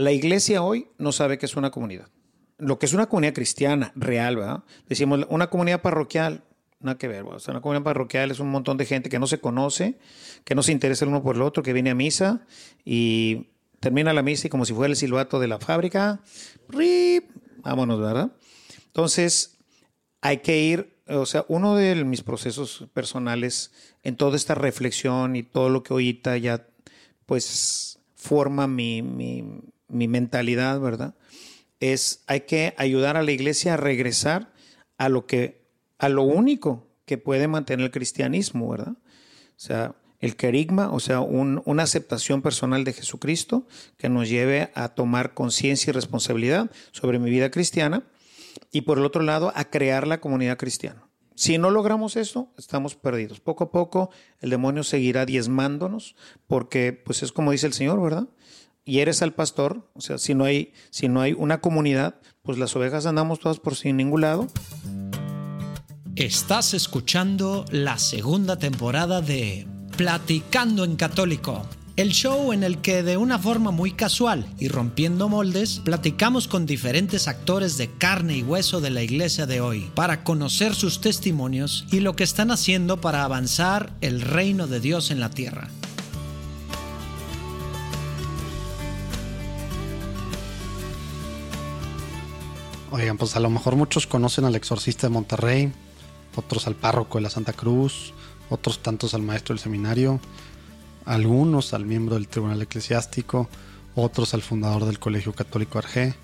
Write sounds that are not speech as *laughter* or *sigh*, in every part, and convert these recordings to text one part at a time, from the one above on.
La iglesia hoy no sabe que es una comunidad. Lo que es una comunidad cristiana real, ¿verdad? Decimos una comunidad parroquial, nada que ver. O sea, una comunidad parroquial es un montón de gente que no se conoce, que no se interesa el uno por el otro, que viene a misa y termina la misa y como si fuera el silbato de la fábrica, ¡rip! vámonos, ¿verdad? Entonces, hay que ir, o sea, uno de mis procesos personales en toda esta reflexión y todo lo que ahorita ya, pues, forma mi, mi, mi mentalidad, ¿verdad? Es, hay que ayudar a la iglesia a regresar a lo que a lo único que puede mantener el cristianismo, ¿verdad? O sea, el querigma, o sea, una aceptación personal de Jesucristo que nos lleve a tomar conciencia y responsabilidad sobre mi vida cristiana y por el otro lado a crear la comunidad cristiana. Si no logramos eso, estamos perdidos. Poco a poco el demonio seguirá diezmándonos porque pues es como dice el Señor, ¿verdad? Y eres al pastor, o sea, si no hay si no hay una comunidad, pues las ovejas andamos todas por sin ningún lado. Estás escuchando la segunda temporada de Platicando en Católico, el show en el que de una forma muy casual y rompiendo moldes, platicamos con diferentes actores de carne y hueso de la iglesia de hoy, para conocer sus testimonios y lo que están haciendo para avanzar el reino de Dios en la tierra. Oigan, pues a lo mejor muchos conocen al exorcista de Monterrey, otros al párroco de la Santa Cruz, otros tantos al maestro del seminario, algunos al miembro del Tribunal Eclesiástico, otros al fundador del Colegio Católico Arge,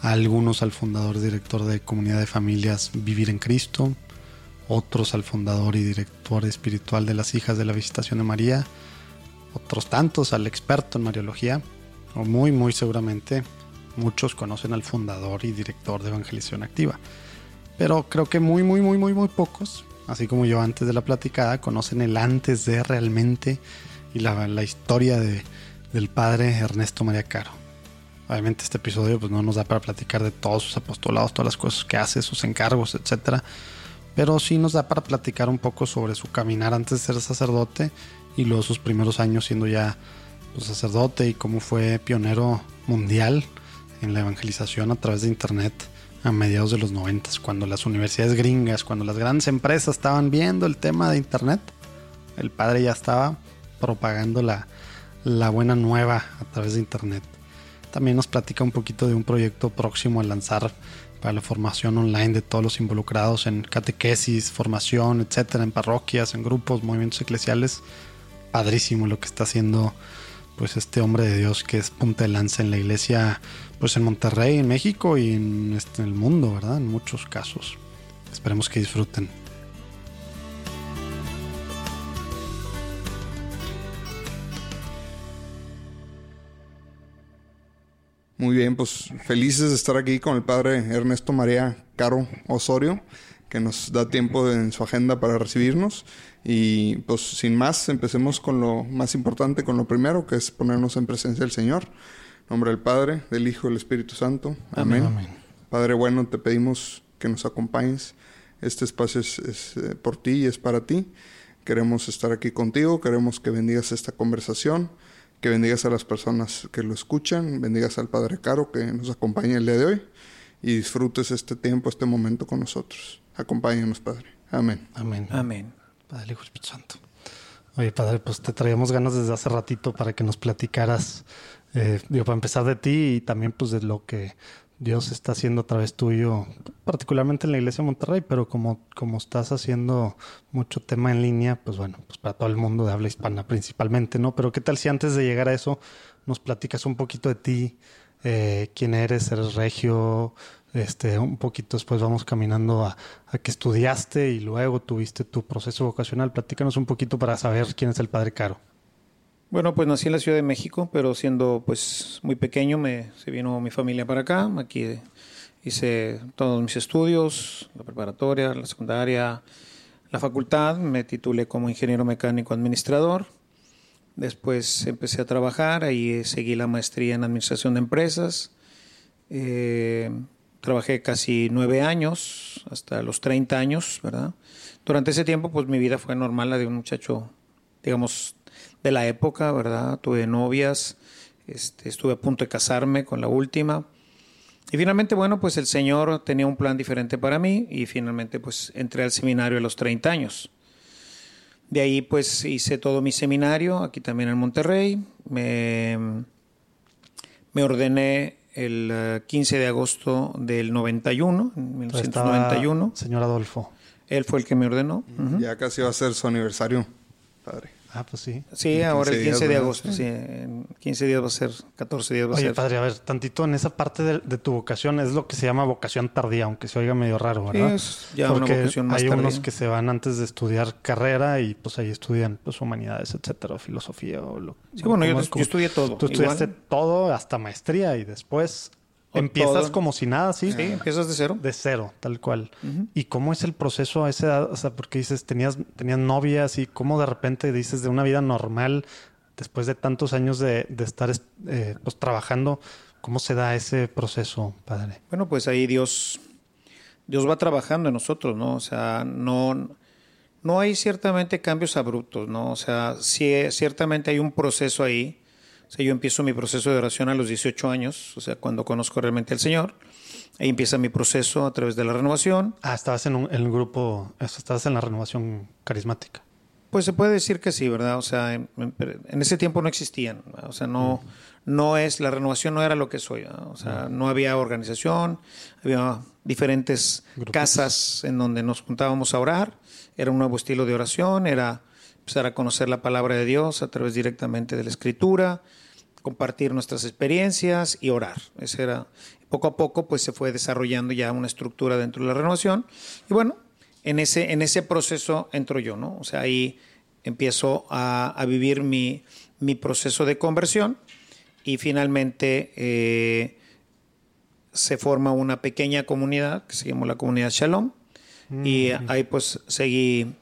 algunos al fundador y director de Comunidad de Familias Vivir en Cristo, otros al fundador y director espiritual de las Hijas de la Visitación de María, otros tantos al experto en Mariología, o muy, muy seguramente muchos conocen al fundador y director de Evangelización Activa pero creo que muy, muy, muy, muy, muy pocos, así como yo antes de la platicada, conocen el antes de realmente y la, historia de, del padre Ernesto María Caro. Obviamente este episodio pues, no nos da para platicar de todos sus apostolados, todas las cosas que hace, sus encargos, etc. Pero sí nos da para platicar un poco sobre su caminar antes de ser sacerdote y luego sus primeros años siendo ya pues, sacerdote y cómo fue pionero mundial en la evangelización a través de internet a mediados de los 90, cuando las universidades gringas, cuando las grandes empresas estaban viendo el tema de Internet, el padre ya estaba propagando la, la buena nueva a través de Internet. También nos platica un poquito de un proyecto próximo a lanzar para la formación online de todos los involucrados en catequesis, formación, etcétera, en parroquias, en grupos, movimientos eclesiales. Padrísimo lo que está haciendo pues este hombre de Dios que es punta de lanza en la iglesia pues en Monterrey, en México y en, este, el mundo, ¿verdad? En muchos casos. Esperemos que disfruten. Muy bien, pues felices de estar aquí con el padre Ernesto María Caro Osorio, que nos da tiempo en su agenda para recibirnos. Y pues sin más, empecemos con lo más importante, con lo primero, que es ponernos en presencia del Señor nombre del Padre, del Hijo y del Espíritu Santo. Amén. Padre bueno, te pedimos que nos acompañes. Este espacio es, eh, por ti y es para ti. Queremos estar aquí contigo, queremos que bendigas esta conversación, que bendigas a las personas que lo escuchan, bendigas al Padre Caro que nos acompaña el día de hoy y disfrutes este tiempo, este momento con nosotros. Acompáñanos, Padre. Amén. Amén. Amén. Padre, Hijo Espíritu Santo. Oye, Padre, pues te traíamos ganas desde hace ratito para que nos platicaras eh, digo, para empezar de ti y también pues de lo que Dios está haciendo a través tuyo, particularmente en la iglesia de Monterrey, pero como, como estás haciendo mucho tema en línea, pues bueno, pues para todo el mundo de habla hispana principalmente, ¿no? Pero qué tal si antes de llegar a eso nos platicas un poquito de ti, eh, quién eres, eres regio, este, un poquito después vamos caminando a, a, que estudiaste y luego tuviste tu proceso vocacional. Platícanos un poquito para saber quién es el Padre Caro. Bueno, pues nací en la Ciudad de México, pero siendo pues muy pequeño me, se vino mi familia para acá. Aquí hice todos mis estudios, la preparatoria, la secundaria, la facultad. Me titulé como ingeniero mecánico administrador. Después empecé a trabajar, ahí seguí la maestría en administración de empresas. Eh, trabajé casi nueve años, hasta los 30 años, ¿verdad? Durante ese tiempo, pues mi vida fue normal, la de un muchacho, digamos, de la época, ¿verdad? Tuve novias, Este, estuve a punto de casarme con la última. Y finalmente, bueno, pues el Señor tenía un plan diferente para mí y finalmente pues entré al seminario a los 30 años. De ahí pues hice todo mi seminario, aquí también en Monterrey. Me, me ordené el 15 eh, de agosto del 91, 1991. Señor Adolfo. Él fue el que me ordenó. Ya casi va a ser su aniversario, padre. Ah, pues sí. Sí, ahora el 15 de agosto, sí. En 15 días va a ser, 14 días va a ser. Oye, padre, a ver, tantito en esa parte de, tu vocación es lo que se llama vocación tardía, aunque se oiga medio raro, ¿verdad? Sí, es ya una vocación más hay unos que se van antes de estudiar carrera y pues ahí estudian pues humanidades, etcétera, o filosofía o lo Sí, bueno, yo, estudié todo. Tú estudiaste todo hasta maestría y después Empiezas como si nada, ¿sí? Sí, empiezas de cero. De cero, tal cual. ¿Y cómo es el proceso a esa edad? O sea, porque dices, tenías, tenías novias y cómo de repente dices de una vida normal, después de tantos años de, estar eh, pues, trabajando, ¿cómo se da ese proceso, padre? Bueno, pues ahí Dios, Dios va trabajando en nosotros, ¿no? O sea, no, no hay ciertamente cambios abruptos, ¿no? O sea, sí, ciertamente hay un proceso ahí yo empiezo mi proceso de oración a los 18 años, o sea, cuando conozco realmente al Señor. Ahí empieza mi proceso a través de la renovación. Ah, estabas en, un, el grupo, estabas en la renovación carismática. Pues se puede decir que sí, ¿verdad? O sea, en, ese tiempo no existían, o sea, no, no es, la renovación no era lo que soy, o sea, no había organización, había diferentes casas en donde nos juntábamos a orar, era un nuevo estilo de oración, era empezar a conocer la palabra de Dios a través directamente de la escritura, compartir nuestras experiencias y orar. Ese era, poco a poco pues se fue desarrollando ya una estructura dentro de la renovación y bueno, en ese, en ese proceso entro yo, ¿no? O sea, ahí empiezo a, vivir mi, mi, proceso de conversión y finalmente eh, se forma una pequeña comunidad que se llama la comunidad Shalom y mm. ahí pues seguí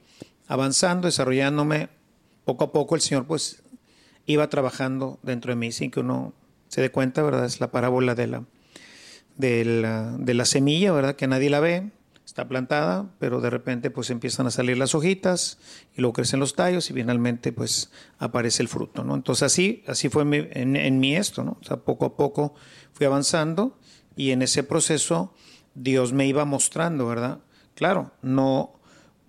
avanzando, desarrollándome. Poco a poco el Señor pues iba trabajando dentro de mí sin que uno se dé cuenta, ¿verdad? Es la parábola de la, de la, de la semilla, ¿verdad? Que nadie la ve, está plantada, pero de repente pues empiezan a salir las hojitas y luego crecen los tallos y finalmente pues aparece el fruto, ¿no? Entonces así, así fue en, en, mí esto, ¿no? O sea, poco a poco fui avanzando y en ese proceso Dios me iba mostrando, ¿verdad? Claro, no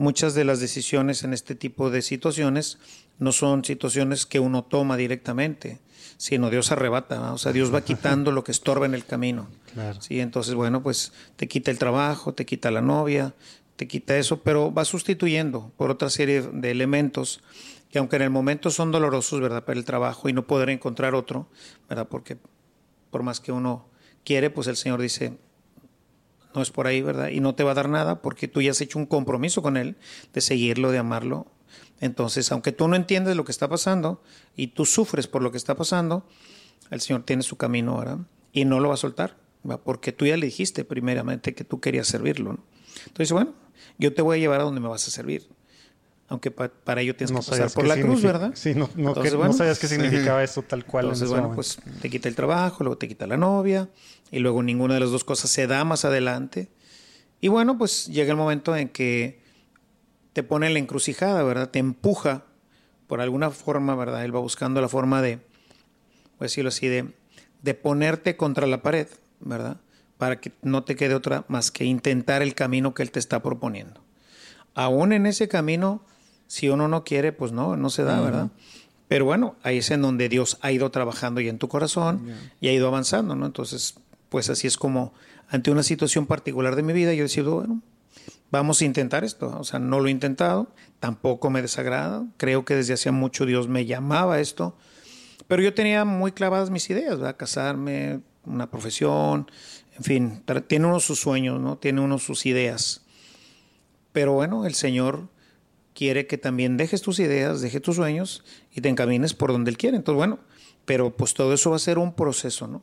muchas de las decisiones en este tipo de situaciones no son situaciones que uno toma directamente, sino Dios arrebata, o sea, Dios va *laughs* quitando lo que estorba en el camino. Sí, entonces, bueno, pues te quita el trabajo, te quita la novia, te quita eso, pero va sustituyendo por otra serie de elementos que aunque en el momento son dolorosos, ¿verdad? Para el trabajo y no poder encontrar otro, ¿verdad? Porque por más que uno quiere, pues el Señor dice, no es por ahí, ¿verdad? Y no te va a dar nada porque tú ya has hecho un compromiso con Él de seguirlo, de amarlo, entonces, aunque tú no entiendes lo que está pasando y tú sufres por lo que está pasando, el Señor tiene su camino ahora y no lo va a soltar, porque tú ya le dijiste primeramente que tú querías servirlo. Entonces, bueno, yo te voy a llevar a donde me vas a servir. Aunque para ello tienes que pasar por la cruz, ¿verdad? Sí, no, no, sabías qué significaba eso tal cual. Entonces, bueno, pues te quita el trabajo, luego te quita la novia, y luego ninguna de las dos cosas se da más adelante. Y bueno, pues llega el momento en que te pone en la encrucijada, ¿verdad? Te empuja por alguna forma, ¿verdad? Él va buscando la forma de, voy a decirlo así, de, de ponerte contra la pared, ¿verdad? Para que no te quede otra más que intentar el camino que Él te está proponiendo. Aún en ese camino, si uno no quiere, pues no, no se da, ¿verdad? Pero bueno, ahí es en donde Dios ha ido trabajando ya en tu corazón y ha ido avanzando, ¿no? Entonces, pues así es como ante una situación particular de mi vida, yo decido, bueno, vamos a intentar esto. O sea, no lo he intentado, tampoco me desagrada. Creo que desde hace mucho Dios me llamaba a esto. Pero yo tenía muy clavadas mis ideas, ¿verdad? Casarme, una profesión, en fin, tiene uno sus sueños, ¿no? Tiene uno sus ideas. Pero bueno, el Señor quiere que también dejes tus ideas, dejes tus sueños y te encamines por donde Él quiere. Entonces, bueno, pero pues todo eso va a ser un proceso, ¿no?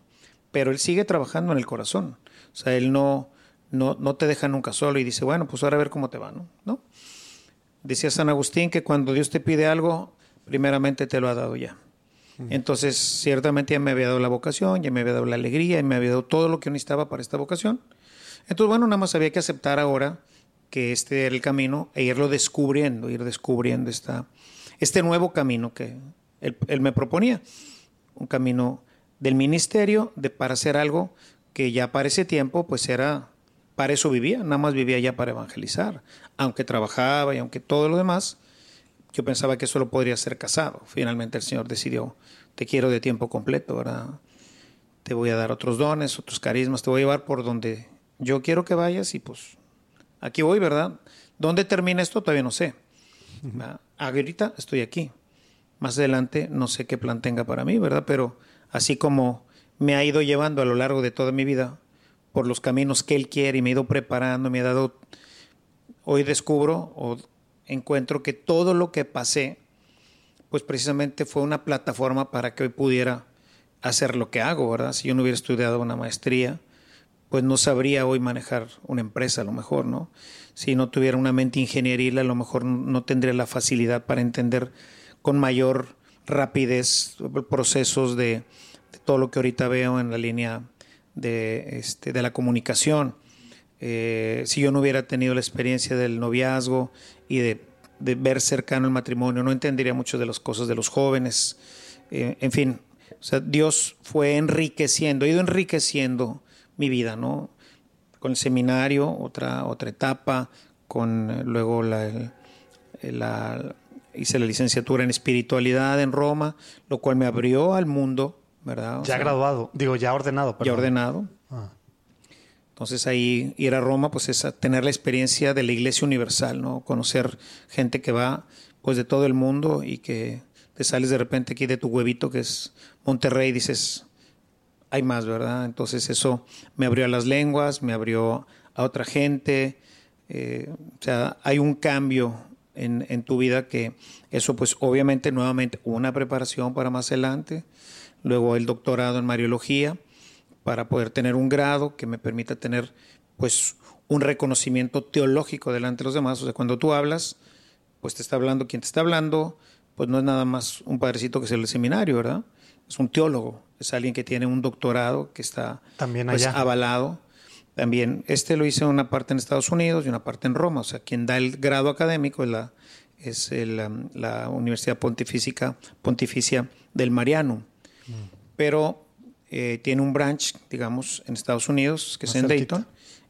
Pero Él sigue trabajando en el corazón. O sea, Él no, no, no te deja nunca solo y dice, bueno, pues ahora a ver cómo te va, ¿no? ¿no? Decía San Agustín que cuando Dios te pide algo, primeramente te lo ha dado ya. Entonces, ciertamente ya me había dado la vocación, ya me había dado la alegría, y me había dado todo lo que necesitaba para esta vocación. Entonces, bueno, nada más había que aceptar ahora que este era el camino e irlo descubriendo, ir descubriendo esta, este nuevo camino que él, él me proponía. Un camino del ministerio de, para hacer algo que ya para ese tiempo pues era, para eso vivía, nada más vivía ya para evangelizar, aunque trabajaba y aunque todo lo demás, yo pensaba que solo podría ser casado. Finalmente el Señor decidió, te quiero de tiempo completo, ¿verdad? Te voy a dar otros dones, otros carismas, te voy a llevar por donde yo quiero que vayas y pues aquí voy, ¿verdad? ¿Dónde termina esto? Todavía no sé. Ahorita estoy aquí. Más adelante no sé qué plan tenga para mí, ¿verdad? Pero así como me ha ido llevando a lo largo de toda mi vida por los caminos que Él quiere y me ha ido preparando, me ha dado, hoy descubro o encuentro que todo lo que pasé, pues precisamente fue una plataforma para que hoy pudiera hacer lo que hago, ¿verdad? Si yo no hubiera estudiado una maestría, pues no sabría hoy manejar una empresa a lo mejor, ¿no? Si no tuviera una mente ingenieril, a lo mejor no tendría la facilidad para entender con mayor rapidez procesos de, todo lo que ahorita veo en la línea de, este, de la comunicación. Eh, si yo no hubiera tenido la experiencia del noviazgo y de, ver cercano el matrimonio, no entendería mucho de las cosas de los jóvenes. Eh, en fin, Dios fue enriqueciendo, ha ido enriqueciendo mi vida, ¿no? Con el seminario, otra, otra etapa, con eh, luego la, hice la licenciatura en espiritualidad en Roma, lo cual me abrió al mundo, ¿verdad? ya graduado, digo, ya ordenado. Ya ordenado. Ah. Entonces ahí ir a Roma, pues es tener la experiencia de la Iglesia Universal, ¿no? Conocer gente que va, pues de todo el mundo y que te sales de repente aquí de tu huevito que es Monterrey y dices, hay más, ¿verdad? Entonces eso me abrió a las lenguas, me abrió a otra gente, eh, o sea, hay un cambio en, tu vida que eso pues obviamente nuevamente una preparación para más adelante, luego el doctorado en Mariología para poder tener un grado que me permita tener pues un reconocimiento teológico delante de los demás, o sea, cuando tú hablas, pues te está hablando quien te está hablando, pues no es nada más un padrecito que es el seminario, ¿verdad? Es un teólogo, es alguien que tiene un doctorado que está También pues, avalado también, este lo hice una parte en Estados Unidos y una parte en Roma. O sea, quien da el grado académico es la, es um, la Universidad Pontificia, Pontificia del Mariano. Mm. Pero eh, tiene un branch, digamos, en Estados Unidos, que es en Dayton.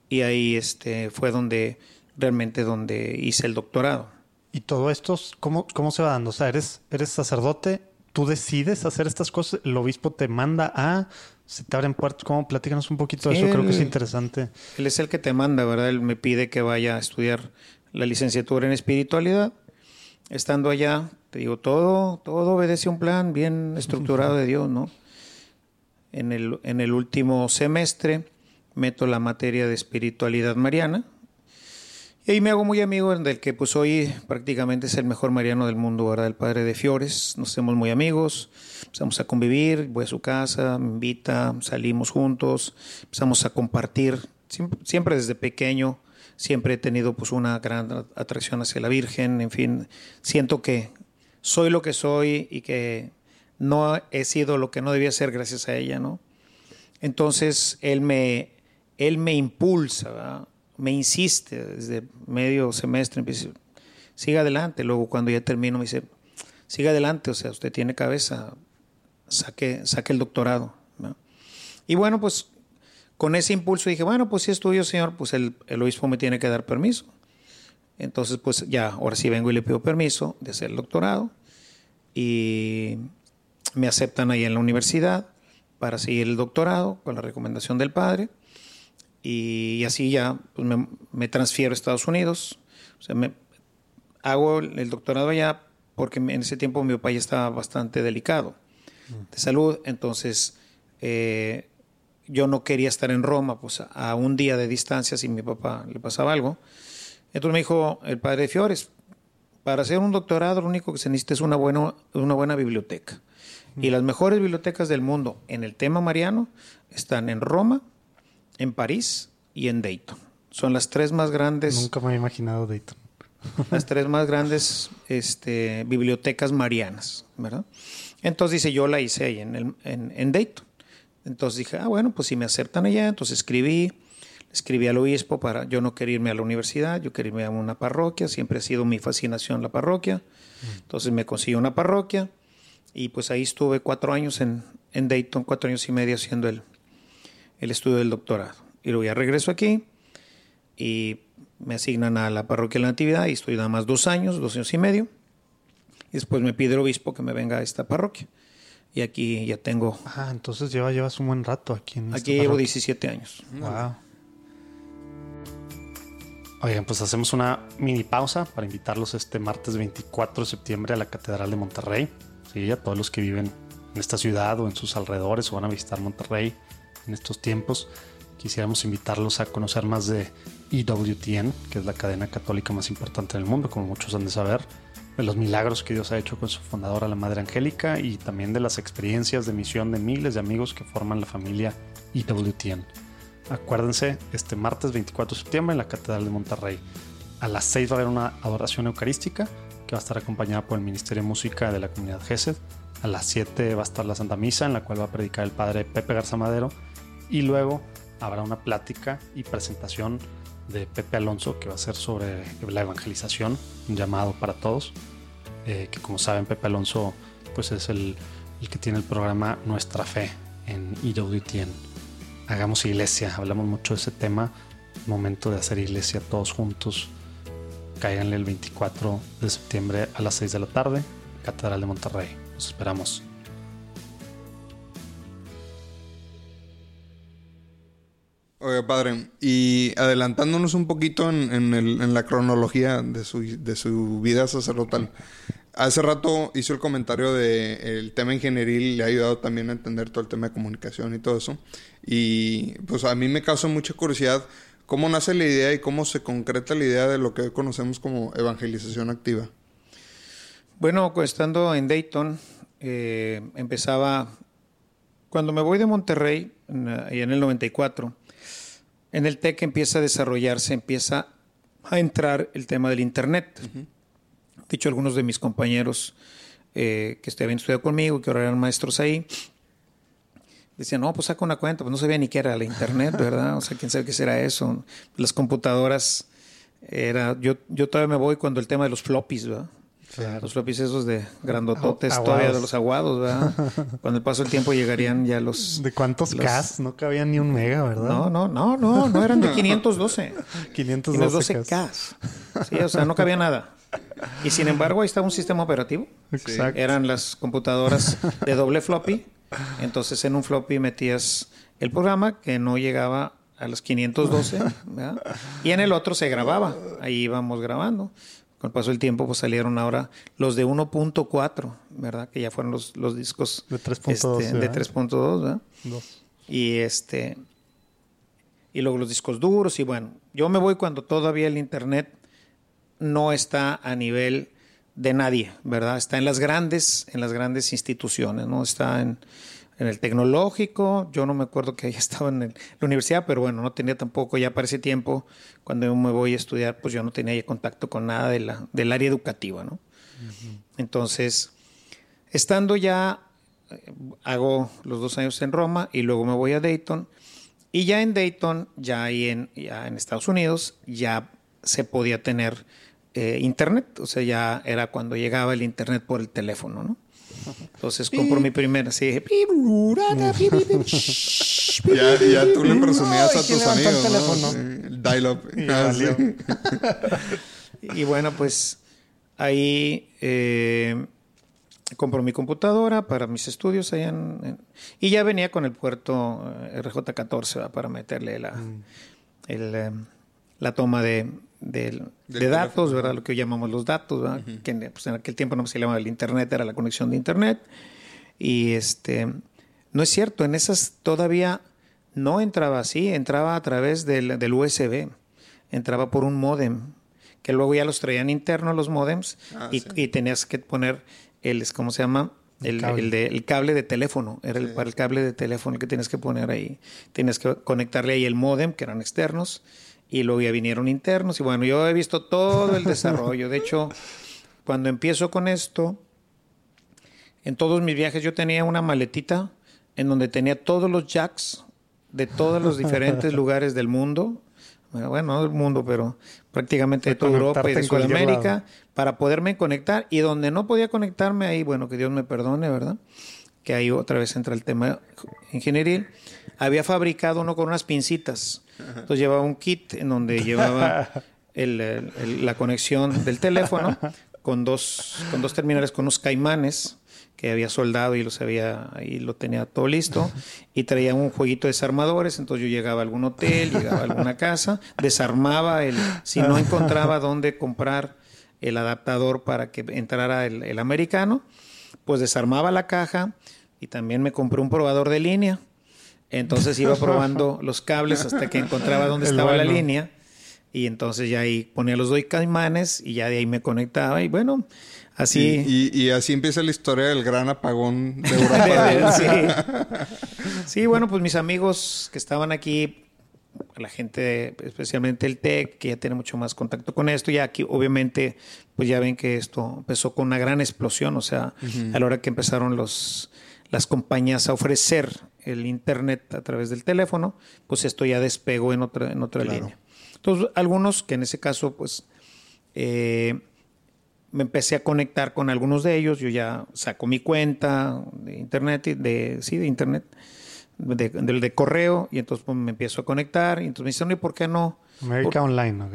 Y ahí este, fue donde realmente donde hice el doctorado. ¿Y todo esto cómo, cómo se va dando? O sea, eres, eres sacerdote, tú decides hacer estas cosas, el obispo te manda a se te abren puertas. ¿Cómo? Platícanos un poquito de eso, creo que es interesante. Él es el que te manda, ¿verdad? Él me pide que vaya a estudiar la licenciatura en espiritualidad. Estando allá, te digo, todo, todo obedece un plan bien estructurado de Dios, ¿no? En el, en el último semestre meto la materia de espiritualidad mariana, y me hago muy amigo del que pues hoy prácticamente es el mejor mariano del mundo, ¿verdad? El padre de Fiores. Nos hacemos muy amigos, empezamos a convivir, voy a su casa, me invita, salimos juntos, empezamos a compartir. Siempre, desde pequeño, siempre he tenido pues una gran atracción hacia la Virgen, en fin, siento que soy lo que soy y que no he sido lo que no debía ser gracias a ella, ¿no? Entonces él me, él me impulsa, ¿verdad? Me insiste desde medio semestre, empieza, siga adelante. Luego cuando ya termino me dice, siga adelante, o sea, usted tiene cabeza, saque, saque el doctorado. Y bueno, pues con ese impulso dije, bueno, pues si es tuyo, señor, pues el, el obispo me tiene que dar permiso. Entonces, pues ya, ahora sí vengo y le pido permiso de hacer el doctorado y me aceptan ahí en la universidad para seguir el doctorado con la recomendación del padre y, así ya pues me, transfiero a Estados Unidos. O sea, me, hago el doctorado allá porque en ese tiempo mi papá ya estaba bastante delicado de salud, entonces eh, yo no quería estar en Roma pues a un día de distancia si mi papá le pasaba algo. Entonces me dijo el padre de Fiores, para hacer un doctorado lo único que se necesita es una buena, una buena biblioteca. Y las mejores bibliotecas del mundo en el tema mariano están en Roma, en París y en Dayton. Son las tres más grandes. Nunca me he imaginado Dayton. *laughs* las tres más grandes este, bibliotecas marianas, ¿verdad? Entonces dice, yo la hice ahí en, el, en, Dayton. Entonces dije, ah, bueno, pues si me aceptan allá, entonces escribí, escribí al obispo para, yo no quería irme a la universidad, yo quería irme a una parroquia, siempre ha sido mi fascinación la parroquia. Entonces me conseguí una parroquia y pues ahí estuve cuatro años en, en Dayton cuatro años y medio haciendo el, el estudio del doctorado. Y luego ya regreso aquí y me asignan a la parroquia de la Natividad y estoy nada más dos años, dos años y medio. Y después me pide el obispo que me venga a esta parroquia. Y aquí ya tengo... Ah, entonces lleva, llevas un buen rato aquí en Aquí llevo 17 años. Wow. Oigan, pues hacemos una mini pausa para invitarlos este martes 24 de septiembre a la Catedral de Monterrey. Sí, a todos los que viven en esta ciudad o en sus alrededores o van a visitar Monterrey en estos tiempos, quisiéramos invitarlos a conocer más de EWTN, que es la cadena católica más importante del mundo, como muchos han de saber, de los milagros que Dios ha hecho con su fundadora, la Madre Angélica, y también de las experiencias de misión de miles de amigos que forman la familia EWTN. Acuérdense, este martes 24 de septiembre en la Catedral de Monterrey. A las 6 va a haber una adoración eucarística que va a estar acompañada por el Ministerio de Música de la Comunidad GESED. A las 7 va a estar la Santa Misa en la cual va a predicar el Padre Pepe Garza Madero. Y luego habrá una plática y presentación de Pepe Alonso que va a ser sobre la evangelización, un llamado para todos. Eh, que como saben Pepe Alonso pues es el, que tiene el programa Nuestra Fe en IWTN hagamos iglesia. Hablamos mucho de ese tema. Momento de hacer iglesia todos juntos. Cáiganle el 24 de septiembre a las 6 de la tarde, Catedral de Monterrey. Los esperamos. Oiga, padre, y adelantándonos un poquito en, la cronología de su, de su vida sacerdotal, hace rato hizo el comentario de el tema ingenieril le ha ayudado también a entender todo el tema de comunicación y todo eso. Y pues a mí me causa mucha curiosidad cómo nace la idea y cómo se concreta la idea de lo que hoy conocemos como evangelización activa. Bueno, estando en Dayton, eh, empezaba, cuando me voy de Monterrey, y en el 94, en el TEC empieza a desarrollarse, empieza a entrar el tema del Internet. De hecho, algunos de mis compañeros eh, que habían estudiado conmigo, que ahora eran maestros ahí, decían, no, pues saca una cuenta, pues no sabía ni qué era la internet, ¿verdad? O sea, quién sabe qué será eso. Las computadoras, era, yo, yo todavía me voy cuando el tema de los floppies, ¿verdad? Los floppies esos de grandototes, todavía de los aguados, ¿verdad? *laughs* Con el paso del tiempo llegarían ya los... ¿De cuántos Ks? No cabían ni un mega, ¿verdad? No, no, no, no, no eran de 512. 512, 512 Ks. Sí, o sea, no cabía nada. Y sin embargo, ahí estaba un sistema operativo. Exacto. Eran las computadoras de doble floppy. Entonces, en un floppy metías el programa que no llegaba a los 512, ¿verdad? Y en el otro se grababa. Ahí íbamos grabando. Con el paso del tiempo, pues salieron ahora los de 1.4, ¿verdad? Que ya fueron los, los discos de 3.2. Este, de 3.2, ¿verdad? Y este. Y luego los discos duros. Y bueno, yo me voy cuando todavía el internet no está a nivel de nadie, ¿verdad? Está en las grandes, en las grandes instituciones, ¿no? Está en, el tecnológico, yo no me acuerdo que haya *laughs* estado en la universidad, pero bueno, no tenía tampoco ya para ese tiempo, cuando yo me voy a estudiar, pues yo no tenía ya contacto con nada de la, del área educativa, ¿no? Entonces, estando ya, eh, hago los dos años en Roma y luego me voy a Dayton, y ya en Dayton, ya ahí en, ya en Estados Unidos, ya se podía tener eh, internet, o sea, ya era cuando llegaba el internet por el teléfono, ¿no? Entonces compro mi primera, así ya, ya tú le presumías a tus amigos, El dial-up. Y, bueno, pues ahí eh, compro mi computadora para mis estudios allá en, y ya venía con el puerto eh, RJ14 para meterle la, mm. el, la toma de, de, datos, ¿verdad? Lo que llamamos los datos, ¿verdad? Que pues, en aquel tiempo no se llamaba el Internet, era la conexión de Internet. Y este, no es cierto, en esas todavía no entraba así, entraba a través del, del USB, entraba por un modem, que luego ya los traían internos los modems ah, y, tenías que poner el, ¿cómo se llama? El, el, cable. de, teléfono, era el, para el cable de teléfono que tienes que poner ahí. Tienes que conectarle ahí el modem, que eran externos, y luego ya vinieron internos y bueno, yo he visto todo el *laughs* desarrollo. De hecho, cuando empiezo con esto, en todos mis viajes yo tenía una maletita en donde tenía todos los jacks de todos los diferentes *laughs* lugares del mundo. Bueno, no del mundo, pero prácticamente de toda Europa y de Sudamérica para poderme conectar. Y donde no podía conectarme ahí, bueno, que Dios me perdone, ¿verdad? Que ahí otra vez entra el tema ingenieril, había fabricado uno con unas pincitas. Entonces llevaba un kit en donde llevaba *laughs* el- el- la conexión del teléfono con dos, con dos terminales, con unos caimanes que había soldado y los había ahí lo tenía todo listo y traía un jueguito de desarmadores entonces yo llegaba a algún hotel llegaba a alguna casa desarmaba el si no encontraba dónde comprar el adaptador para que entrara el, el americano pues desarmaba la caja y también me compré un probador de línea. Entonces iba *laughs* probando los cables hasta que encontraba dónde estaba la línea. Y entonces ya ahí ponía los dos caimanes y ya de ahí me conectaba. Y bueno así Y, y- y así empieza la historia del gran apagón de *laughs* Europa. sí. *laughs* Sí, bueno, pues mis amigos que estaban aquí, la gente, especialmente el TEC, que ya tiene mucho más contacto con esto, ya aquí obviamente, pues ya ven que esto empezó con una gran explosión, o sea, a la hora que empezaron los, las compañías a ofrecer el Internet a través del teléfono, pues esto ya despegó en otra, en otra Claro. línea. Entonces, algunos que en ese caso, pues... eh, me empecé a conectar con algunos de ellos. Yo ya saco mi cuenta de internet, y de, sí, de internet, de, del de correo, y entonces pues, me empiezo a conectar. Y entonces me dicen, ¿y por qué no? América Online, ok.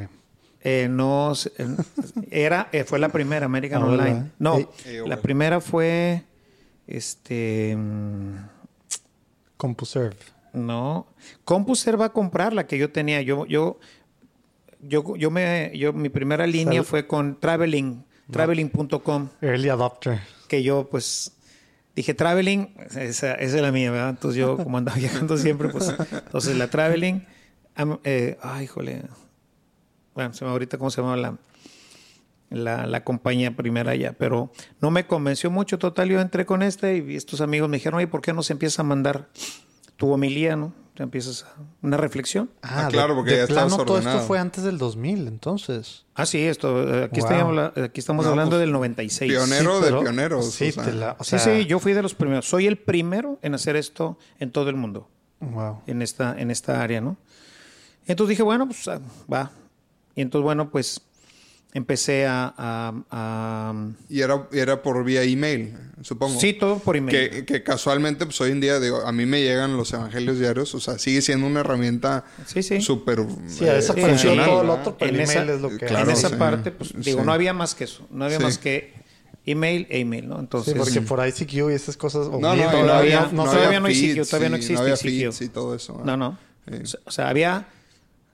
Eh, no, eh, era, eh, fue la primera, American Ah, ¿verdad? Online. No. Eh, la primera fue, este, mm, CompuServe. no, CompuServe va a comprar la que yo tenía. Yo, yo, yo, yo me, yo, mi primera línea Sal- fue con Traveling, traveling.com. Early Adopter. que yo pues dije traveling, esa, esa es la mía, ¿verdad? Entonces yo como andaba *laughs* viajando siempre, pues entonces la traveling, am- eh, ay, híjole, bueno, se me ahorita cómo se llama la, la, la compañía primera ya, pero no me convenció mucho, total, yo entré con esta y estos amigos me dijeron, oye, ¿por qué no se empieza a mandar tu homilía, no? Te empiezas a, una reflexión. Ah, claro, porque de ya estabas plano todo esto fue antes del 2000, entonces. Ah, sí, esto, aquí, Wow. estamos, habla- aquí estamos No, hablando pues, del 96. Pionero Sí, de pero- pioneros. Sí, o sea. te la- o Sí, sea, sí, yo fui de los primeros. Soy el primero en hacer esto en todo el mundo. Wow. en esta, en esta área, ¿no? Entonces dije, bueno, pues ah, va. Y entonces, bueno, pues empecé a... a- a- Y era, era por vía email, supongo. sí, todo por email. Que, que casualmente, pues hoy en día, digo, a mí me llegan los evangelios diarios, o sea, sigue siendo una herramienta Sí, sí. súper Sí, eh, esa sí, funcional. sí. todo lo otro, pero En el email esa- es lo que claro, en esa sí. parte, pues digo, Sí. no había más que eso. No había Sí. más que email e email, ¿no? Sí, Entonces, porque por ICQ y esas cosas. No, no, todavía- había- no, todavía no feeds, sitio, todavía no existe había sitio. feeds y todo eso. ¿eh? no, no. Sí. O sea, había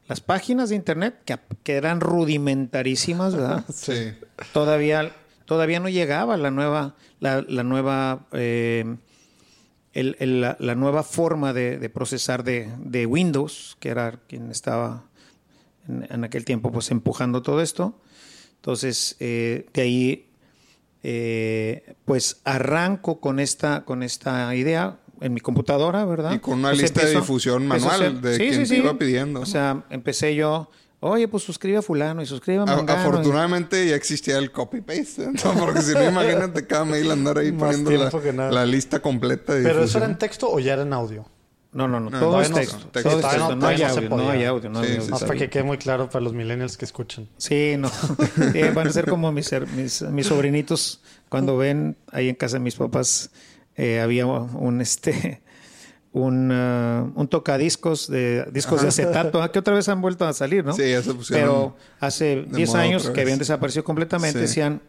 las páginas de internet que, que eran rudimentarísimas, ¿verdad? *laughs* Sí. todavía todavía no llegaba la nueva la, la nueva eh, el- el- la, la nueva forma de, de procesar de, de Windows que era quien estaba en, en aquel tiempo pues empujando todo esto entonces eh, de ahí eh, pues arranco con esta con esta idea en mi computadora verdad Y con una Pues lista de difusión manual de quien te iba pidiendo, o ¿no? sea empecé yo oye pues suscribe a fulano y suscribe a Mangano", y- afortunadamente ya existía el copy-paste, *laughs* porque si no, imagínate cada mail andar ahí *laughs* Más poniendo la, lista completa de Pero eso era en texto o ya era en audio. No, no, no, No, todo es no- texto. texto. todo es texto. no- No hay no audio, no hay audio, no hay Sí, audio. sí, Más sí. para que quede muy claro para los millennials que escuchan. Sí, no. Sí, *laughs* van a ser como mis, mis, mis sobrinitos cuando ven ahí en casa de mis papás eh, había un este *laughs* un, ah, un tocadiscos de discos de acetato ah, que otra vez han vuelto a salir, ¿no? Sí, ya se pusieron Pero hace de 10 moda años que habían desaparecido completamente, Sí. decían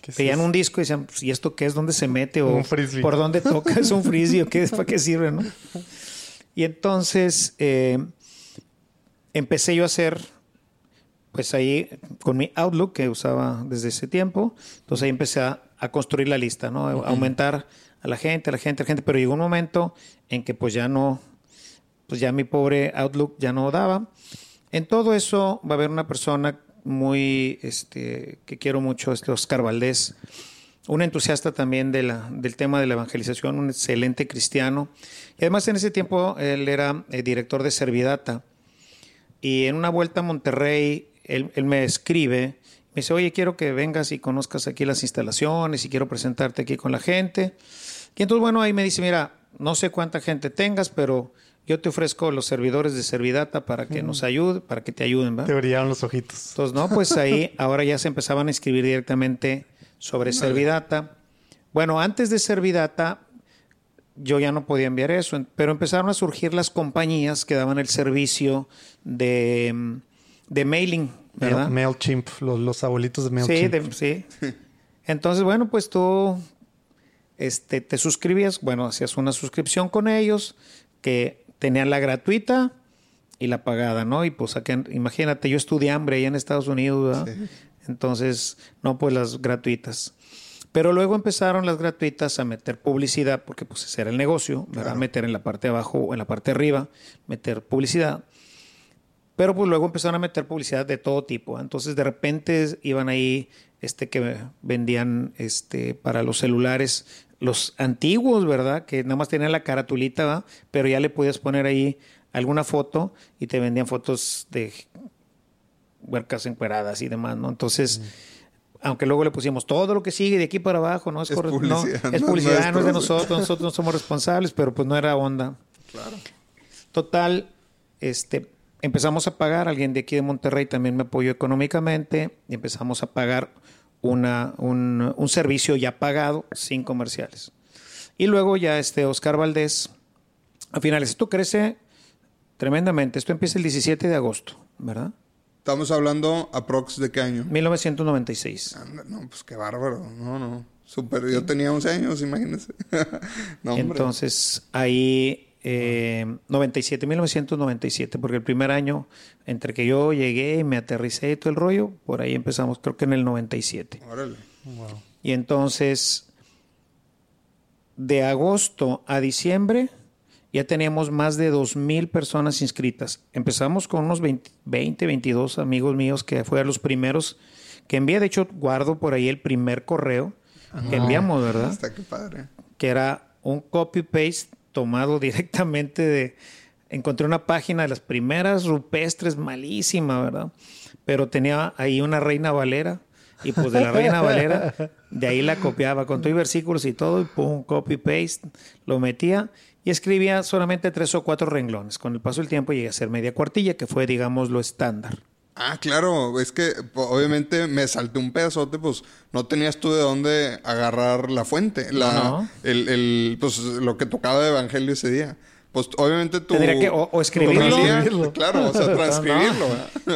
¿Qué es veían eso? un disco y decían, pues, ¿y esto qué es? ¿Dónde se mete? O Un. ¿por dónde toca? ¿Es un frisbee o qué? ¿Para qué sirve? ¿no? Y entonces eh, empecé yo a hacer, pues ahí con mi Outlook que usaba desde ese tiempo, entonces ahí empecé a, a construir la lista, ¿no? A Aumentar a la gente, a la gente, a la gente, pero llegó un momento en que pues ya no, pues ya mi pobre Outlook ya no daba. En todo eso va a haber una persona muy, este, que quiero mucho, este Oscar Valdés, un entusiasta también del tema de la evangelización, un excelente cristiano. Y además en ese tiempo él era eh, director de Servidata. Y en una vuelta a Monterrey, él me escribe, me dice, oye, quiero que vengas y conozcas aquí las instalaciones y quiero presentarte aquí con la gente. Y entonces, bueno, ahí me dice, mira, no sé cuánta gente tengas, pero yo te ofrezco los servidores de Servidata para que nos ayude, para que te ayuden, ¿verdad? Te brillaron los ojitos. Entonces, no, pues ahí *laughs* ahora ya se empezaban a escribir directamente sobre Servidata. Bueno, antes de Servidata, yo ya no podía enviar eso, pero empezaron a surgir las compañías que daban el servicio de, de mailing, ¿verdad? MailChimp, los, los abuelitos de MailChimp. Sí, sí. *laughs* Entonces, bueno, pues tú este, te suscribías, bueno, hacías una suscripción con ellos que tenían la gratuita y la pagada, ¿no? Y pues aquí, imagínate, yo estudié hambre allá en Estados Unidos, ¿verdad? Entonces, no, pues las gratuitas. Pero luego empezaron las gratuitas a meter publicidad, porque pues ese era el negocio, ¿verdad? Meter en la parte de abajo o en la parte de arriba, meter publicidad. Pero pues luego empezaron a meter publicidad de todo tipo. Entonces de repente iban ahí este que vendían este para los celulares los antiguos, ¿verdad? Que nada más tenían la caratulita, ¿verdad? pero ya le podías poner ahí alguna foto y te vendían fotos de huercas encueradas y demás, ¿no? Entonces, aunque luego le pusimos todo lo que sigue de aquí para abajo, ¿no? Es, Es publicidad, no, no es publicidad, no es de nosotros, nosotros no somos responsables, pero pues no era onda. Claro. Total, este, empezamos a pagar, alguien de aquí de Monterrey también me apoyó económicamente y empezamos a pagar una, un, un servicio ya pagado sin comerciales. Y luego ya este Oscar Valdés, a finales, esto crece tremendamente, esto empieza el 17 de agosto, ¿verdad? Estamos hablando aprox de qué año. 1996. Anda, no, pues qué bárbaro. No, no. Súper. Yo tenía 11 años, imagínense. *laughs* no. Entonces, ahí, eh, 97, 1997, porque el primer año, entre que yo llegué y me aterricé y todo el rollo, por ahí empezamos, creo que en el 97. Órale. Y entonces, de agosto a diciembre, ya teníamos más de 2.000 personas inscritas. Empezamos con unos 20, 20, 22 amigos míos que fueron los primeros que envié. De hecho, guardo por ahí el primer correo que enviamos, ¿verdad? Está que padre. que era un copy-paste tomado *laughs* directamente de... Encontré una página de las primeras rupestres, malísima, ¿verdad? Pero tenía ahí una reina valera y pues de la reina valera, de ahí la copiaba con todo y versículos y todo, y pum, copy-paste, lo metía y escribía solamente tres o cuatro renglones. Con el paso del tiempo llegué a ser media cuartilla, que fue, digamos, lo estándar. Ah, claro, es que po- obviamente me salté un pedazote, pues no tenías tú de dónde agarrar la fuente, la, No. El, el, pues lo que tocaba de evangelio ese día. Pues obviamente tú... Tendría que o- o escribirlo. Claro, o sea, *laughs* transcribirlo.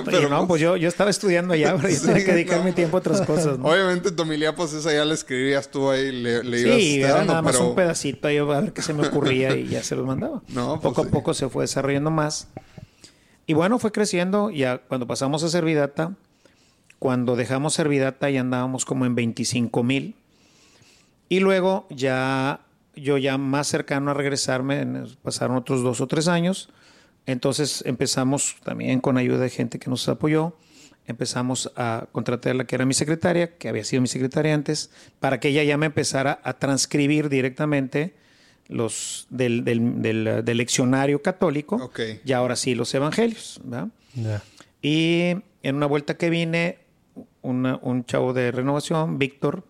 Pero no, pues yo, yo estaba estudiando allá, pero yo *laughs* tenía que dedicar mi tiempo a otras cosas. ¿no? Obviamente tu pues esa ya la escribías tú ahí, le, le ibas Sí, era nada más pero... un pedacito ahí a ver qué se me ocurría y ya se los mandaba. *laughs* No, pues poco sí. a poco se fue desarrollando más. Y bueno, fue creciendo. Ya cuando pasamos a Servidata, cuando dejamos Servidata ya andábamos como en 25 mil. Y luego ya, yo ya más cercano a regresarme, pasaron otros dos o tres años. Entonces empezamos también con ayuda de gente que nos apoyó. Empezamos a contratar la que era mi secretaria, que había sido mi secretaria antes, para que ella ya me empezara a transcribir directamente los del, del- del- del leccionario católico y ahora sí los evangelios. Ya. Y en una vuelta que vine, una- un chavo de renovación, Víctor,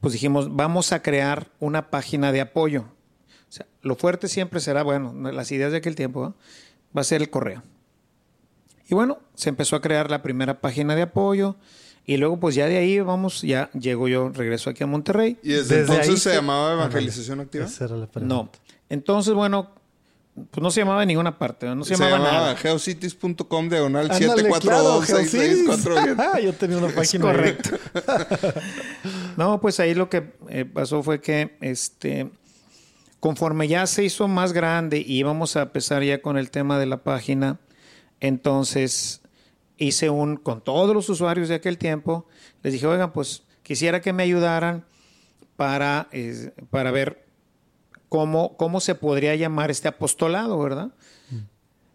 pues dijimos, vamos a crear una página de apoyo. O sea, lo fuerte siempre será, bueno, las ideas de aquel tiempo, ¿no? va a ser el correo. Y bueno, se empezó a crear la primera página de apoyo. Y luego, pues ya de ahí vamos, ya llego yo, regreso aquí a Monterrey. Y desde, Desde entonces ahí se llamaba evangelización activa. Esa era la pregunta. No. Entonces, bueno, pues no se llamaba en ninguna parte, ¿no? no se, Se llamaba llamaba nada. geocities.com diagonal Ándale, claro, 7426647. Geocities. *laughs* Yo tenía una *laughs* página. correcto. *laughs* No, pues ahí lo que eh, pasó fue que este conforme ya se hizo más grande y íbamos a empezar ya con el tema de la página, entonces hice un con todos los usuarios de aquel tiempo, les dije, "Oigan, pues quisiera que me ayudaran para eh, para ver cómo cómo se podría llamar este apostolado, ¿verdad?"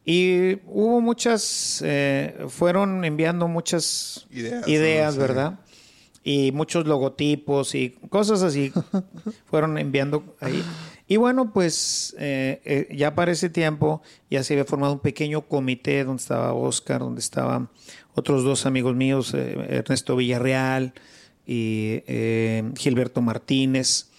Y hubo muchas, eh, fueron enviando muchas Ideas, ideas. ¿verdad? Y muchos logotipos y cosas así *laughs* fueron enviando ahí. Y bueno, pues eh, eh, ya para ese tiempo ya se había formado un pequeño comité donde estaba Oscar, donde estaban otros dos amigos míos, eh, Ernesto Villarreal y Gilberto Martínez.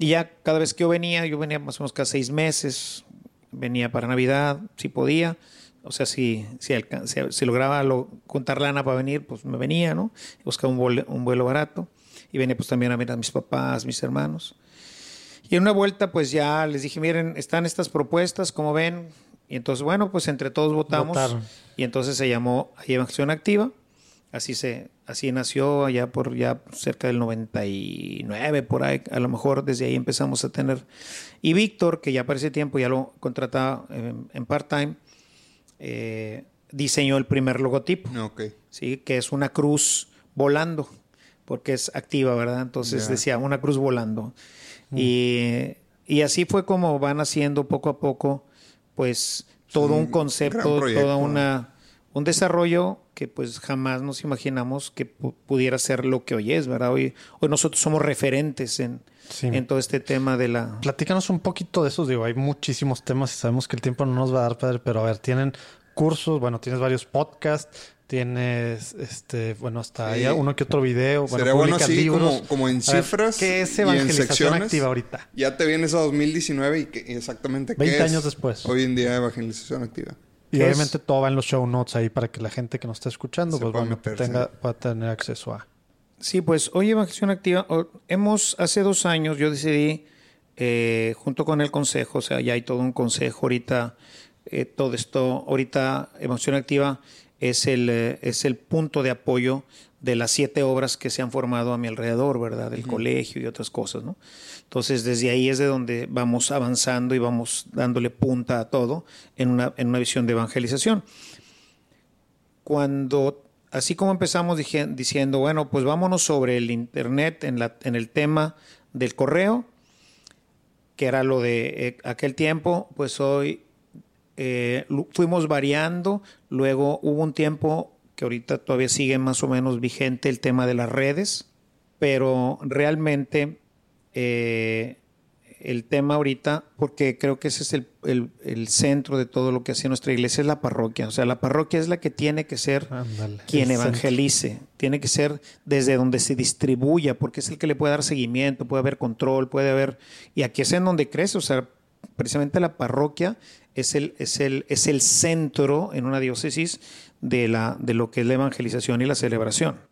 Y ya cada vez que yo venía, yo venía más o menos cada seis meses, venía para Navidad, si podía. O sea, si, si, lograba lo- juntar lana para venir, pues me venía, ¿no? Buscaba un, un vuelo barato. Y venía pues también a ver a mis papás, mis hermanos. Y en una vuelta, pues ya les dije, miren, están estas propuestas, como ven. Y entonces, bueno, pues entre todos votamos. Votaron. Y entonces se llamó Evangelización Activa. Así se, así nació allá por ya cerca del 99, por ahí. A lo mejor desde ahí empezamos a tener. Y Víctor, que ya para ese tiempo ya lo contrataba en, en part-time, eh, diseñó el primer logotipo. Ok. ¿sí? que es una cruz volando, porque es activa, ¿verdad? Entonces Ya. decía una cruz volando. Y, y así fue como van haciendo poco a poco, pues, todo un concepto, toda una un desarrollo que pues jamás nos imaginamos que pu- pudiera ser lo que hoy es, ¿verdad? Hoy, hoy nosotros somos referentes en, Sí. en todo este tema de la... Platícanos un poquito de esos, digo, hay muchísimos temas y sabemos que el tiempo no nos va a dar, padre, pero a ver, tienen cursos, bueno, tienes varios podcasts, tienes, este, bueno, hasta Sí. hay uno que otro video, bueno, Sería bueno así libros. como, como en A ver, cifras ¿Qué es evangelización activa ahorita? Ya te vienes a 2019 y que- exactamente qué 20 es años después. Hoy en día evangelización activa. Y ¿Qué es? obviamente todo va en los show notes ahí para que la gente que nos está escuchando, Se pues pueda bueno, meterse. tenga, pueda tener acceso a. Sí, pues hoy Evangelización Activa, hemos, hace dos años yo decidí, eh, junto con el consejo, o sea, ya hay todo un consejo ahorita, eh, todo esto, ahorita Evangelización Activa es el, eh, es el punto de apoyo de las siete obras que se han formado a mi alrededor, ¿verdad? Del colegio y otras cosas, ¿no? Entonces, desde ahí es de donde vamos avanzando y vamos dándole punta a todo en una, en una visión de evangelización cuando, así como empezamos dije- diciendo, bueno, pues vámonos sobre el Internet en, la, en el tema del correo, que era lo de eh, aquel tiempo, pues hoy eh, fuimos variando, luego hubo un tiempo que ahorita todavía sigue más o menos vigente el tema de las redes, pero realmente eh, el tema ahorita, porque creo que ese es el, el- el centro de todo lo que hace nuestra iglesia, es la parroquia. O sea, la parroquia es la que tiene que ser Ándale, quien centro. evangelice, tiene que ser desde donde se distribuya, porque es el que le puede dar seguimiento, puede haber control, puede haber... Y aquí es en donde crece, o sea, precisamente la parroquia es el, es el, es el centro en una diócesis de, la, de lo que es la evangelización y la celebración.